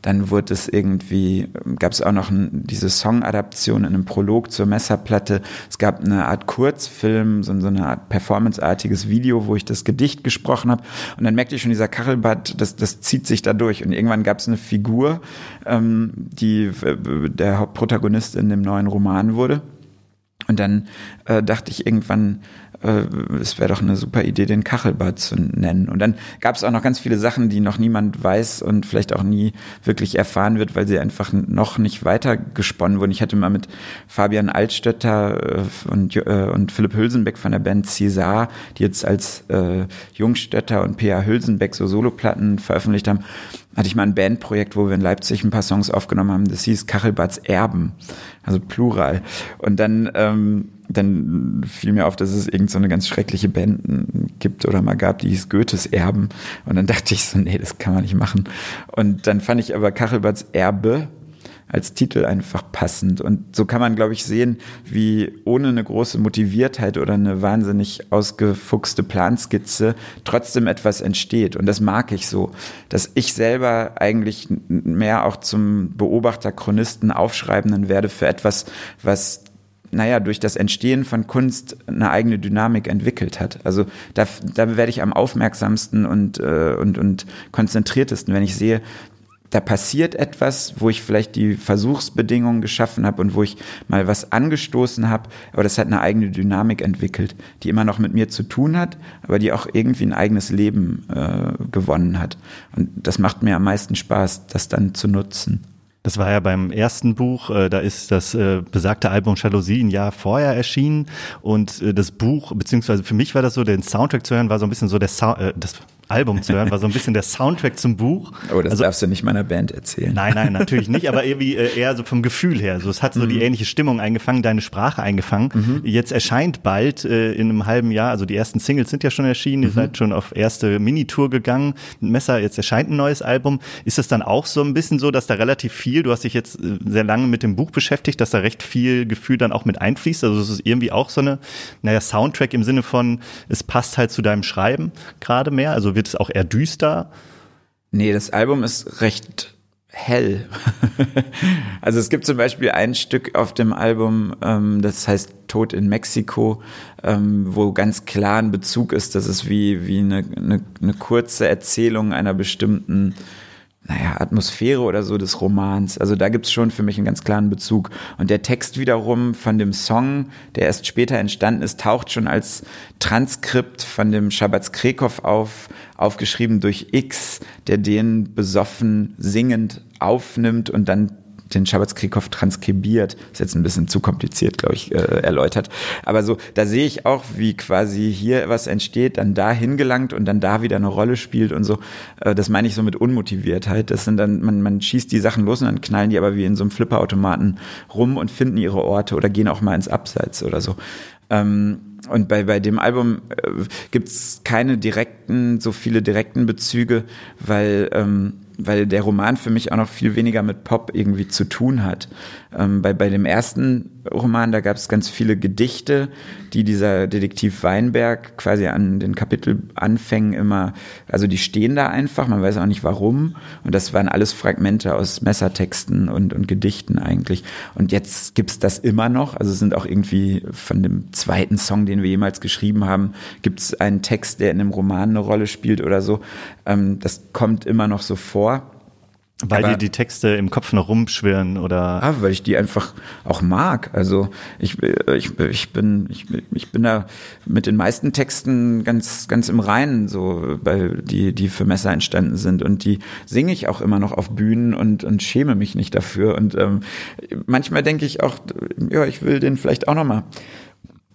dann wurde es irgendwie, gab es auch noch ein, diese Song-Adaption in einem Prolog zur Messerplatte. Es gab eine Art Kurzfilm, so, so eine Art performanceartiges Video, wo ich das Gedicht gesprochen habe. Und dann merkte ich schon, dieser Kachelbad, das, das zieht sich da durch. Und irgendwann gab es eine Figur, ähm, die äh, der Hauptprotagonist in dem neuen Roman wurde. Und dann äh, dachte ich irgendwann, äh, es wäre doch eine super Idee, den Kachelbad zu nennen. Und dann gab es auch noch ganz viele Sachen, die noch niemand weiß und vielleicht auch nie wirklich erfahren wird, weil sie einfach noch nicht weiter gesponnen wurden. Ich hatte mal mit Fabian Altstötter äh, und, äh, und Philipp Hülsenbeck von der Band Cesar, die jetzt als äh, Jungstötter und P.A. Hülsenbeck so Soloplatten veröffentlicht haben, hatte ich mal ein Bandprojekt, wo wir in Leipzig ein paar Songs aufgenommen haben. Das hieß Kachelbads Erben, also Plural. Und dann ähm, dann fiel mir auf, dass es irgend so eine ganz schreckliche Band gibt oder mal gab, die hieß Goethes Erben. Und dann <laughs> dachte ich so, nee, das kann man nicht machen. Und dann fand ich aber Kachelbads Erbe als Titel einfach passend. Und so kann man, glaube ich, sehen, wie ohne eine große Motiviertheit oder eine wahnsinnig ausgefuchste Planskizze trotzdem etwas entsteht. Und das mag ich so, dass ich selber eigentlich mehr auch zum Beobachter, Chronisten, Aufschreibenden werde für etwas, was naja, durch das Entstehen von Kunst eine eigene Dynamik entwickelt hat. Also da, da werde ich am aufmerksamsten und, äh, und, und konzentriertesten, wenn ich sehe, da passiert etwas, wo ich vielleicht die Versuchsbedingungen geschaffen habe und wo ich mal was angestoßen habe, aber das hat eine eigene Dynamik entwickelt, die immer noch mit mir zu tun hat, aber die auch irgendwie ein eigenes Leben äh, gewonnen hat. Und das macht mir am meisten Spaß, das dann zu nutzen. Das war ja beim ersten Buch, äh, da ist das äh, besagte Album Jalousie ein Jahr vorher erschienen. Und äh, das Buch, beziehungsweise für mich war das so, den Soundtrack zu hören, war so ein bisschen so der Sound, äh, das Album zu hören, war so ein bisschen der Soundtrack zum Buch. Oh, das also, darfst du nicht meiner Band erzählen. Nein, nein, natürlich nicht, aber <laughs> irgendwie äh, eher so vom Gefühl her. So, es hat so mhm. die ähnliche Stimmung eingefangen, deine Sprache eingefangen. Mhm. Jetzt erscheint bald äh, in einem halben Jahr, also die ersten Singles sind ja schon erschienen, mhm. ihr seid schon auf erste Minitour gegangen mit Messer, jetzt erscheint ein neues Album. Ist es dann auch so ein bisschen so, dass da relativ viel, du hast dich jetzt äh, sehr lange mit dem Buch beschäftigt, dass da recht viel Gefühl dann auch mit einfließt? Also es ist irgendwie auch so eine, naja, Soundtrack im Sinne von, es passt halt zu deinem Schreiben gerade mehr, also wird es auch eher düster? Nee, das Album ist recht hell. <laughs> also es gibt zum Beispiel ein Stück auf dem Album, ähm, das heißt Tod in Mexiko, ähm, wo ganz klar ein Bezug ist, dass es wie, wie eine, eine, eine kurze Erzählung einer bestimmten naja, Atmosphäre oder so des Romans. Also da gibt's schon für mich einen ganz klaren Bezug. Und der Text wiederum von dem Song, der erst später entstanden ist, taucht schon als Transkript von dem Shabbat Krekov auf, aufgeschrieben durch X, der den besoffen singend aufnimmt und dann den Schabatz-Krikow transkribiert. Ist jetzt ein bisschen zu kompliziert, glaube ich, äh, erläutert. Aber so, da sehe ich auch, wie quasi hier was entsteht, dann da hingelangt und dann da wieder eine Rolle spielt und so. Äh, das meine ich so mit Unmotiviertheit. Das sind dann, man, man schießt die Sachen los und dann knallen die aber wie in so einem Flipperautomaten rum und finden ihre Orte oder gehen auch mal ins Abseits oder so. Ähm, und bei, bei dem Album äh, gibt's keine direkten, so viele direkten Bezüge, weil ähm, weil der Roman für mich auch noch viel weniger mit Pop irgendwie zu tun hat. Ähm, bei, bei dem ersten Roman, da gab es ganz viele Gedichte, die dieser Detektiv Weinberg quasi an den Kapitelanfängen immer, also die stehen da einfach, man weiß auch nicht warum. Und das waren alles Fragmente aus Messertexten und, und Gedichten eigentlich. Und jetzt gibt's das immer noch. Also es sind auch irgendwie von dem zweiten Song, den wir jemals geschrieben haben, gibt's einen Text, der in dem Roman eine Rolle spielt oder so. Ähm, das kommt immer noch so vor. Weil aber, dir die Texte im Kopf noch rumschwirren oder? Ah, weil ich die einfach auch mag. Also ich, ich, ich bin ich, ich bin da mit den meisten Texten ganz ganz im Reinen so, weil die die für Messer entstanden sind und die singe ich auch immer noch auf Bühnen und und schäme mich nicht dafür und ähm, manchmal denke ich auch, ja, ich will den vielleicht auch noch mal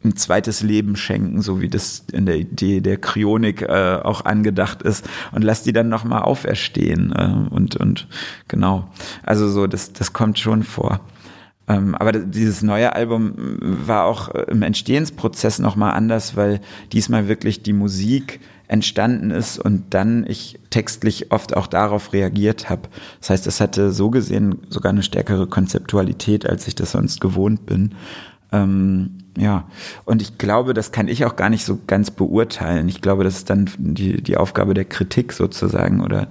ein zweites Leben schenken, so wie das in der Idee der Kryonik äh, auch angedacht ist und lass die dann nochmal auferstehen äh, und und genau also so das das kommt schon vor ähm, aber dieses neue Album war auch im Entstehensprozess nochmal anders weil diesmal wirklich die Musik entstanden ist und dann ich textlich oft auch darauf reagiert habe. Das heißt, es hatte so gesehen sogar eine stärkere Konzeptualität, als ich das sonst gewohnt bin. Ähm, ja, und ich glaube, das kann ich auch gar nicht so ganz beurteilen. Ich glaube, das ist dann die, die Aufgabe der Kritik sozusagen oder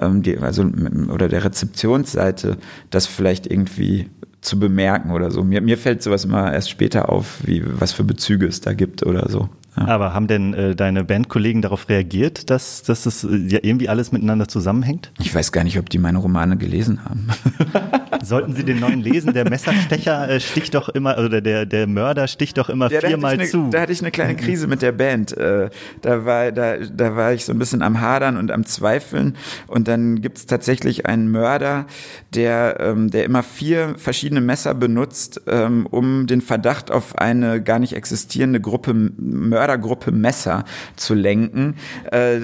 ähm, die, also oder der Rezeptionsseite, das vielleicht irgendwie zu bemerken oder so. Mir, mir fällt sowas immer erst später auf, wie was für Bezüge es da gibt oder so. Ja. Aber haben denn äh, deine Bandkollegen darauf reagiert, dass, dass das äh, ja irgendwie alles miteinander zusammenhängt? Ich weiß gar nicht, ob die meine Romane gelesen haben. <laughs> Sollten sie den neuen lesen? Der Messerstecher äh, sticht doch immer, oder der, der Mörder sticht doch immer ja, viermal ne, zu. Da hatte ich eine kleine Krise mit der Band. Äh, da, war, da, da war ich so ein bisschen am Hadern und am Zweifeln. Und dann gibt es tatsächlich einen Mörder, der, ähm, der immer vier verschiedene Messer benutzt, ähm, um den Verdacht auf eine gar nicht existierende Gruppe Mörder Mördergruppe Messer zu lenken, äh,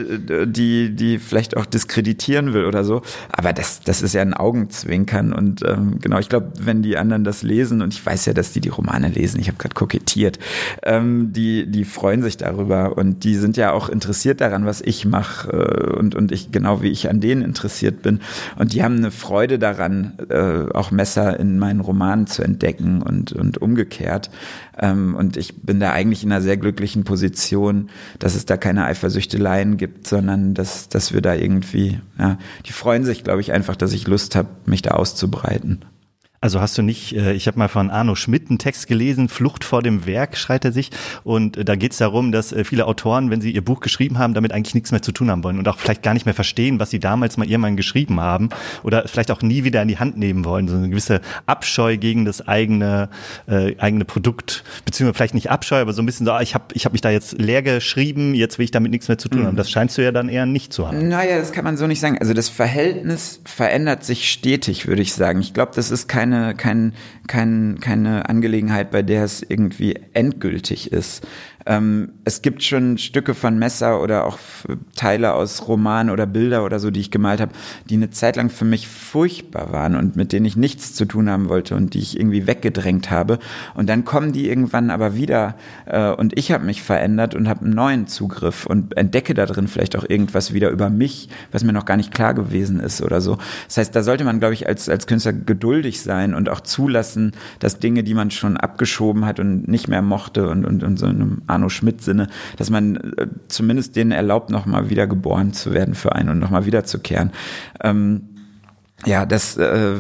die, die vielleicht auch diskreditieren will oder so. Aber das, das ist ja ein Augenzwinkern und ähm, genau, ich glaube, wenn die anderen das lesen und ich weiß ja, dass die die Romane lesen, ich habe gerade kokettiert, ähm, die, die freuen sich darüber und die sind ja auch interessiert daran, was ich mache äh, und, und ich genau wie ich an denen interessiert bin und die haben eine Freude daran, äh, auch Messer in meinen Romanen zu entdecken und, und umgekehrt. Ähm, und ich bin da eigentlich in einer sehr glücklichen Position, dass es da keine Eifersüchteleien gibt, sondern dass, dass wir da irgendwie, ja, die freuen sich, glaube ich, einfach, dass ich Lust habe, mich da auszubreiten. Also hast du nicht, äh, ich habe mal von Arno Schmidt einen Text gelesen, Flucht vor dem Werk, schreit er sich. Und äh, da geht es darum, dass äh, viele Autoren, wenn sie ihr Buch geschrieben haben, damit eigentlich nichts mehr zu tun haben wollen und auch vielleicht gar nicht mehr verstehen, was sie damals mal irgendwann geschrieben haben oder vielleicht auch nie wieder in die Hand nehmen wollen. So eine gewisse Abscheu gegen das eigene, äh, eigene Produkt, beziehungsweise vielleicht nicht Abscheu, aber so ein bisschen so, ah, ich habe ich hab mich da jetzt leer geschrieben, jetzt will ich damit nichts mehr zu tun haben. Mhm. Das scheinst du ja dann eher nicht zu haben. Naja, das kann man so nicht sagen. Also das Verhältnis verändert sich stetig, würde ich sagen. Ich glaube, das ist kein keine, kein, kein, keine Angelegenheit, bei der es irgendwie endgültig ist. Ähm, es gibt schon Stücke von Messer oder auch Teile aus Romanen oder Bilder oder so, die ich gemalt habe, die eine Zeit lang für mich furchtbar waren und mit denen ich nichts zu tun haben wollte und die ich irgendwie weggedrängt habe. Und dann kommen die irgendwann aber wieder äh, und ich habe mich verändert und habe einen neuen Zugriff und entdecke da drin vielleicht auch irgendwas wieder über mich, was mir noch gar nicht klar gewesen ist oder so. Das heißt, da sollte man, glaube ich, als, als Künstler geduldig sein und auch zulassen, dass Dinge, die man schon abgeschoben hat und nicht mehr mochte und, und, und so einem Arno Schmidt Sinne, dass man äh, zumindest denen erlaubt, nochmal wieder geboren zu werden für einen und nochmal wiederzukehren. Ähm, ja, das äh,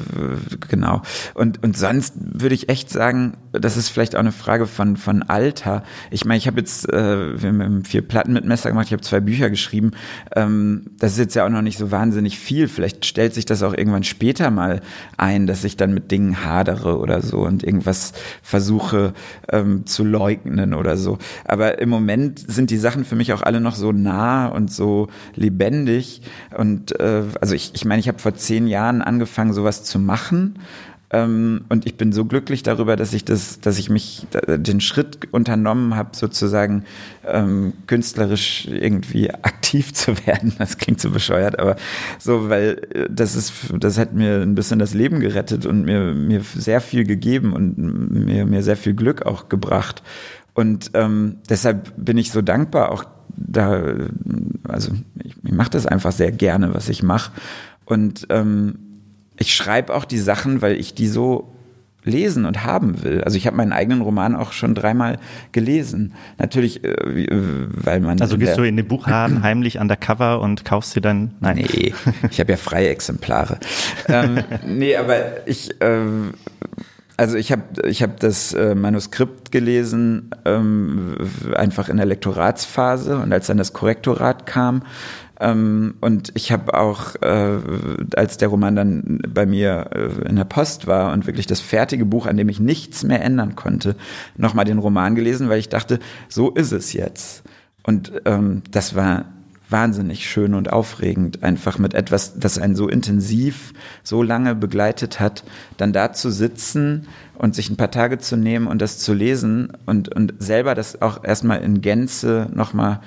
genau. Und und sonst würde ich echt sagen, das ist vielleicht auch eine Frage von von Alter. Ich meine, ich habe jetzt äh, wir haben vier Platten mit Messer gemacht, ich habe zwei Bücher geschrieben. Ähm, das ist jetzt ja auch noch nicht so wahnsinnig viel. Vielleicht stellt sich das auch irgendwann später mal ein, dass ich dann mit Dingen hadere oder so und irgendwas versuche ähm, zu leugnen oder so. Aber im Moment sind die Sachen für mich auch alle noch so nah und so lebendig. Und äh, also ich ich meine, ich habe vor zehn Jahren Jahren angefangen, sowas zu machen. Ähm, und ich bin so glücklich darüber, dass ich das, dass ich mich den Schritt unternommen habe, sozusagen ähm, künstlerisch irgendwie <laughs> aktiv zu werden. Das klingt so bescheuert, aber so, weil äh, das ist, das hat mir ein bisschen das Leben gerettet und mir, mir sehr viel gegeben und mir, mir sehr viel Glück auch gebracht. Und ähm, deshalb bin ich so dankbar auch da, also ich, ich mache das einfach sehr gerne, was ich mache. Und ähm, ich schreibe auch die Sachen, weil ich die so lesen und haben will. Also ich habe meinen eigenen Roman auch schon dreimal gelesen. Natürlich, äh, weil man. Also gehst du in den Buchladen <clears throat> heimlich undercover und kaufst dir dann. Nein. Nee, ich habe ja freie Exemplare. <laughs> ähm, nee, aber ich. Äh, also ich habe ich hab das äh, Manuskript gelesen, ähm, einfach in der Lektoratsphase und als dann das Korrektorat kam, ähm, und ich habe auch, äh, als der Roman dann bei mir äh, in der Post war und wirklich das fertige Buch, an dem ich nichts mehr ändern konnte, nochmal den Roman gelesen, weil ich dachte, so ist es jetzt. Und ähm, das war wahnsinnig schön und aufregend, einfach mit etwas, das einen so intensiv, so lange begleitet hat, dann da zu sitzen und sich ein paar Tage zu nehmen und das zu lesen und, und selber das auch erstmal in Gänze nochmal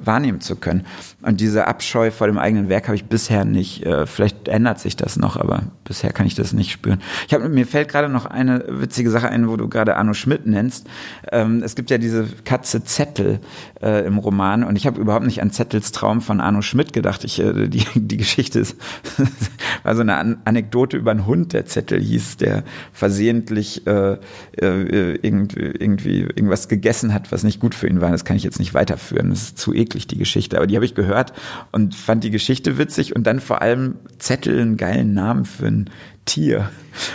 wahrnehmen zu können. Und diese Abscheu vor dem eigenen Werk habe ich bisher nicht. Äh, vielleicht ändert sich das noch, aber bisher kann ich das nicht spüren. Ich habe mir fällt gerade noch eine witzige Sache ein, wo du gerade Arno Schmidt nennst. Ähm, es gibt ja diese Katze Zettel äh, im Roman und ich habe überhaupt nicht an Zettels Traum von Arno Schmidt gedacht. Ich, äh, die, <laughs> die Geschichte ist <laughs> war so eine An Anekdote über einen Hund, der Zettel hieß, der versehentlich irgendwie, irgendwie irgendwas gegessen hat, was nicht gut für ihn war. Das kann ich jetzt nicht weiterführen. Das ist zu eklig, die Geschichte. Aber die habe ich gehört und fand die Geschichte witzig und dann vor allem Zettel einen geilen Namen für ein Tier.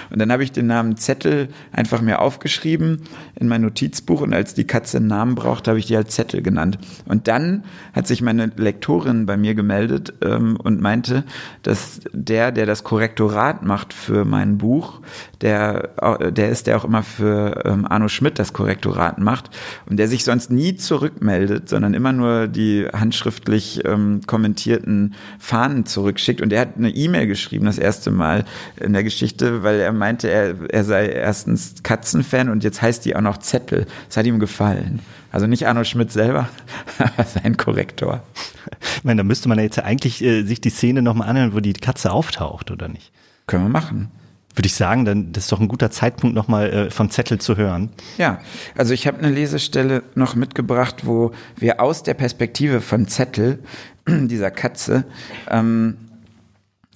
Und dann habe ich den Namen Zettel einfach mir aufgeschrieben in mein Notizbuch und als die Katze einen Namen braucht, habe ich die halt Zettel genannt. Und dann hat sich meine Lektorin bei mir gemeldet ähm, und meinte, dass der, der das Korrektorat macht für mein Buch, der, der ist der auch immer für ähm, Arno Schmidt das Korrektorat macht und der sich sonst nie zurückmeldet, sondern immer nur die handschriftlich ähm, kommentierten Fahnen zurückschickt. Und der hat eine E-Mail geschrieben, das erste Mal in der Geschichte, weil er meinte, er, er sei erstens Katzenfan und jetzt heißt die auch noch Zettel. Das hat ihm gefallen. Also nicht Arno Schmidt selber, <laughs> aber sein Korrektor. Ich meine, da müsste man ja jetzt eigentlich äh, sich die Szene nochmal anhören, wo die Katze auftaucht, oder nicht? Können wir machen. Würde ich sagen, dann das ist doch ein guter Zeitpunkt, nochmal äh, von Zettel zu hören. Ja, also ich habe eine Lesestelle noch mitgebracht, wo wir aus der Perspektive von Zettel, <clears throat> dieser Katze, ähm,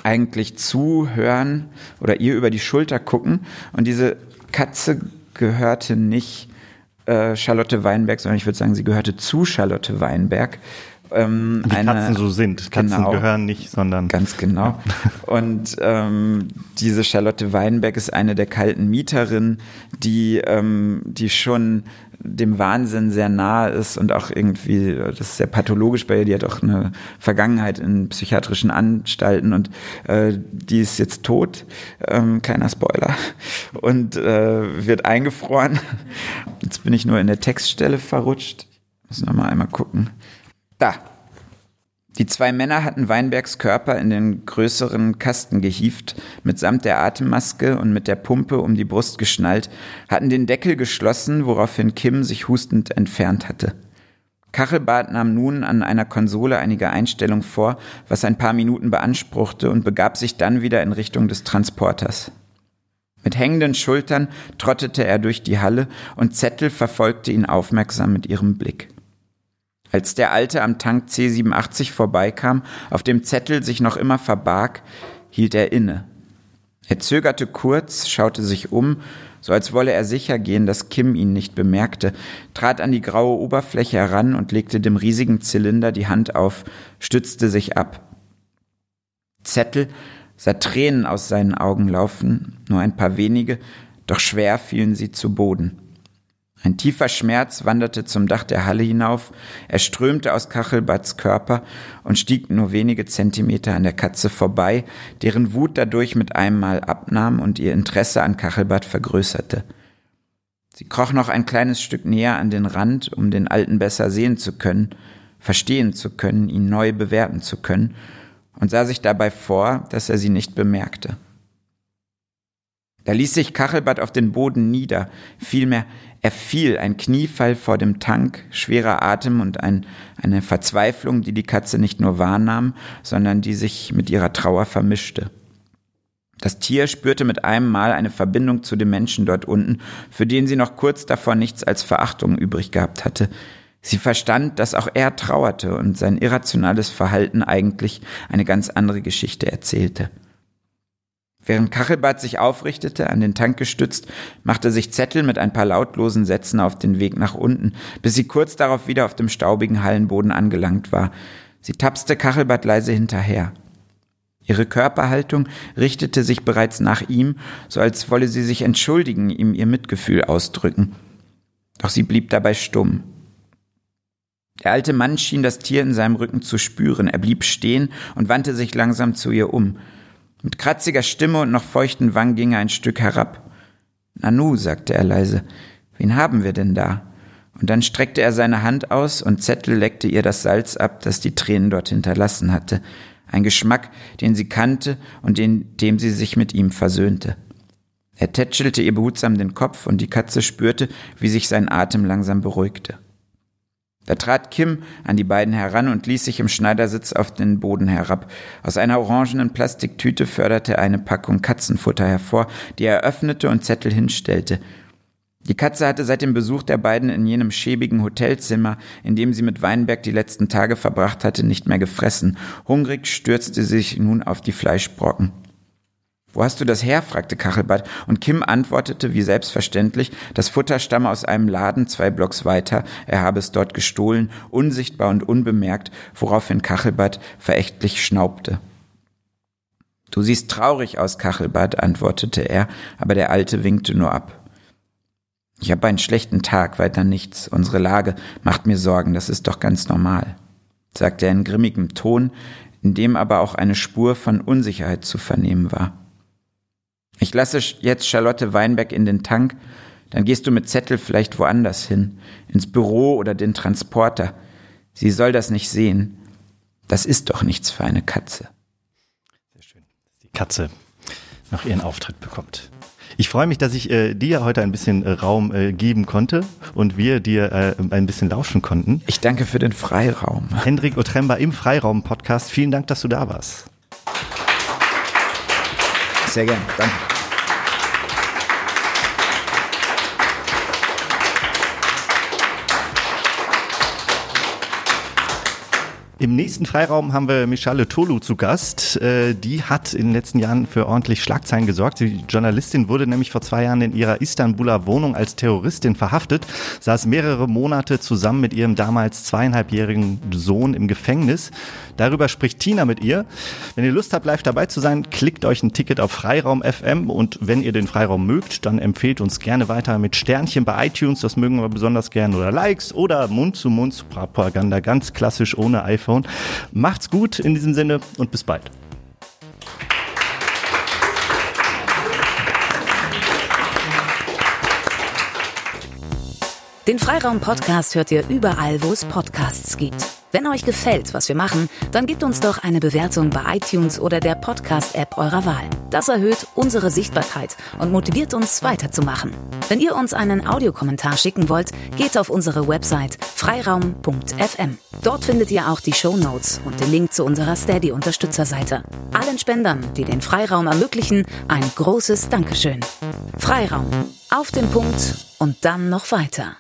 eigentlich zuhören oder ihr über die Schulter gucken. Und diese Katze gehörte nicht äh, Charlotte Weinberg, sondern ich würde sagen, sie gehörte zu Charlotte Weinberg. Ähm, Wie eine, Katzen so sind. Katzen genau, gehören nicht, sondern. Ganz genau. <laughs> Und ähm, diese Charlotte Weinberg ist eine der kalten Mieterinnen, die, ähm, die schon dem Wahnsinn sehr nahe ist und auch irgendwie, das ist sehr pathologisch bei ihr, die hat auch eine Vergangenheit in psychiatrischen Anstalten und äh, die ist jetzt tot, ähm, kleiner Spoiler, und äh, wird eingefroren. Jetzt bin ich nur in der Textstelle verrutscht. Muss noch mal einmal gucken. Da. Die zwei Männer hatten Weinbergs Körper in den größeren Kasten gehieft, mitsamt der Atemmaske und mit der Pumpe um die Brust geschnallt, hatten den Deckel geschlossen, woraufhin Kim sich hustend entfernt hatte. Kachelbart nahm nun an einer Konsole einige Einstellungen vor, was ein paar Minuten beanspruchte und begab sich dann wieder in Richtung des Transporters. Mit hängenden Schultern trottete er durch die Halle und Zettel verfolgte ihn aufmerksam mit ihrem Blick. Als der Alte am Tank C87 vorbeikam, auf dem Zettel sich noch immer verbarg, hielt er inne. Er zögerte kurz, schaute sich um, so als wolle er sicher gehen, dass Kim ihn nicht bemerkte, trat an die graue Oberfläche heran und legte dem riesigen Zylinder die Hand auf, stützte sich ab. Zettel sah Tränen aus seinen Augen laufen, nur ein paar wenige, doch schwer fielen sie zu Boden. Ein tiefer Schmerz wanderte zum Dach der Halle hinauf, er strömte aus Kachelbads Körper und stieg nur wenige Zentimeter an der Katze vorbei, deren Wut dadurch mit einem Mal abnahm und ihr Interesse an Kachelbad vergrößerte. Sie kroch noch ein kleines Stück näher an den Rand, um den Alten besser sehen zu können, verstehen zu können, ihn neu bewerten zu können, und sah sich dabei vor, dass er sie nicht bemerkte. Da ließ sich Kachelbad auf den Boden nieder, vielmehr er fiel, ein Kniefall vor dem Tank, schwerer Atem und ein, eine Verzweiflung, die die Katze nicht nur wahrnahm, sondern die sich mit ihrer Trauer vermischte. Das Tier spürte mit einem Mal eine Verbindung zu dem Menschen dort unten, für den sie noch kurz davor nichts als Verachtung übrig gehabt hatte. Sie verstand, dass auch er trauerte und sein irrationales Verhalten eigentlich eine ganz andere Geschichte erzählte. Während Kachelbad sich aufrichtete, an den Tank gestützt, machte sich Zettel mit ein paar lautlosen Sätzen auf den Weg nach unten, bis sie kurz darauf wieder auf dem staubigen Hallenboden angelangt war. Sie tapste Kachelbad leise hinterher. Ihre Körperhaltung richtete sich bereits nach ihm, so als wolle sie sich entschuldigen, ihm ihr Mitgefühl ausdrücken. Doch sie blieb dabei stumm. Der alte Mann schien das Tier in seinem Rücken zu spüren. Er blieb stehen und wandte sich langsam zu ihr um. Mit kratziger Stimme und noch feuchten Wangen ging er ein Stück herab. Nanu, sagte er leise, wen haben wir denn da? Und dann streckte er seine Hand aus und Zettel leckte ihr das Salz ab, das die Tränen dort hinterlassen hatte. Ein Geschmack, den sie kannte und in dem sie sich mit ihm versöhnte. Er tätschelte ihr behutsam den Kopf und die Katze spürte, wie sich sein Atem langsam beruhigte. Da trat Kim an die beiden heran und ließ sich im Schneidersitz auf den Boden herab. Aus einer orangenen Plastiktüte förderte er eine Packung Katzenfutter hervor, die er öffnete und Zettel hinstellte. Die Katze hatte seit dem Besuch der beiden in jenem schäbigen Hotelzimmer, in dem sie mit Weinberg die letzten Tage verbracht hatte, nicht mehr gefressen. Hungrig stürzte sie sich nun auf die Fleischbrocken. Wo hast du das her? fragte Kachelbad, und Kim antwortete wie selbstverständlich, das Futter stamme aus einem Laden zwei Blocks weiter, er habe es dort gestohlen, unsichtbar und unbemerkt, woraufhin Kachelbad verächtlich schnaubte. Du siehst traurig aus, Kachelbad, antwortete er, aber der Alte winkte nur ab. Ich habe einen schlechten Tag, weiter nichts. Unsere Lage macht mir Sorgen, das ist doch ganz normal, sagte er in grimmigem Ton, in dem aber auch eine Spur von Unsicherheit zu vernehmen war. Ich lasse jetzt Charlotte Weinberg in den Tank, dann gehst du mit Zettel vielleicht woanders hin, ins Büro oder den Transporter. Sie soll das nicht sehen. Das ist doch nichts für eine Katze. Sehr schön, dass die Katze noch ihren Auftritt bekommt. Ich freue mich, dass ich äh, dir heute ein bisschen äh, Raum äh, geben konnte und wir dir äh, ein bisschen lauschen konnten. Ich danke für den Freiraum. Hendrik Otremba im Freiraum-Podcast. Vielen Dank, dass du da warst. Sehr gerne. Danke. Im nächsten Freiraum haben wir Michale Tolu zu Gast. Äh, die hat in den letzten Jahren für ordentlich Schlagzeilen gesorgt. Die Journalistin wurde nämlich vor zwei Jahren in ihrer Istanbuler Wohnung als Terroristin verhaftet, saß mehrere Monate zusammen mit ihrem damals zweieinhalbjährigen Sohn im Gefängnis. Darüber spricht Tina mit ihr. Wenn ihr Lust habt, live dabei zu sein, klickt euch ein Ticket auf Freiraum FM und wenn ihr den Freiraum mögt, dann empfehlt uns gerne weiter mit Sternchen bei iTunes, das mögen wir besonders gerne, oder Likes oder Mund-zu-Mund-Propaganda, ganz klassisch ohne iPhone iPhone. Macht's gut in diesem Sinne und bis bald. Den Freiraum-Podcast hört ihr überall, wo es Podcasts gibt. Wenn euch gefällt, was wir machen, dann gebt uns doch eine Bewertung bei iTunes oder der Podcast-App eurer Wahl. Das erhöht unsere Sichtbarkeit und motiviert uns weiterzumachen. Wenn ihr uns einen Audiokommentar schicken wollt, geht auf unsere Website freiraum.fm. Dort findet ihr auch die Show Notes und den Link zu unserer Steady-Unterstützerseite. Allen Spendern, die den Freiraum ermöglichen, ein großes Dankeschön. Freiraum. Auf den Punkt und dann noch weiter.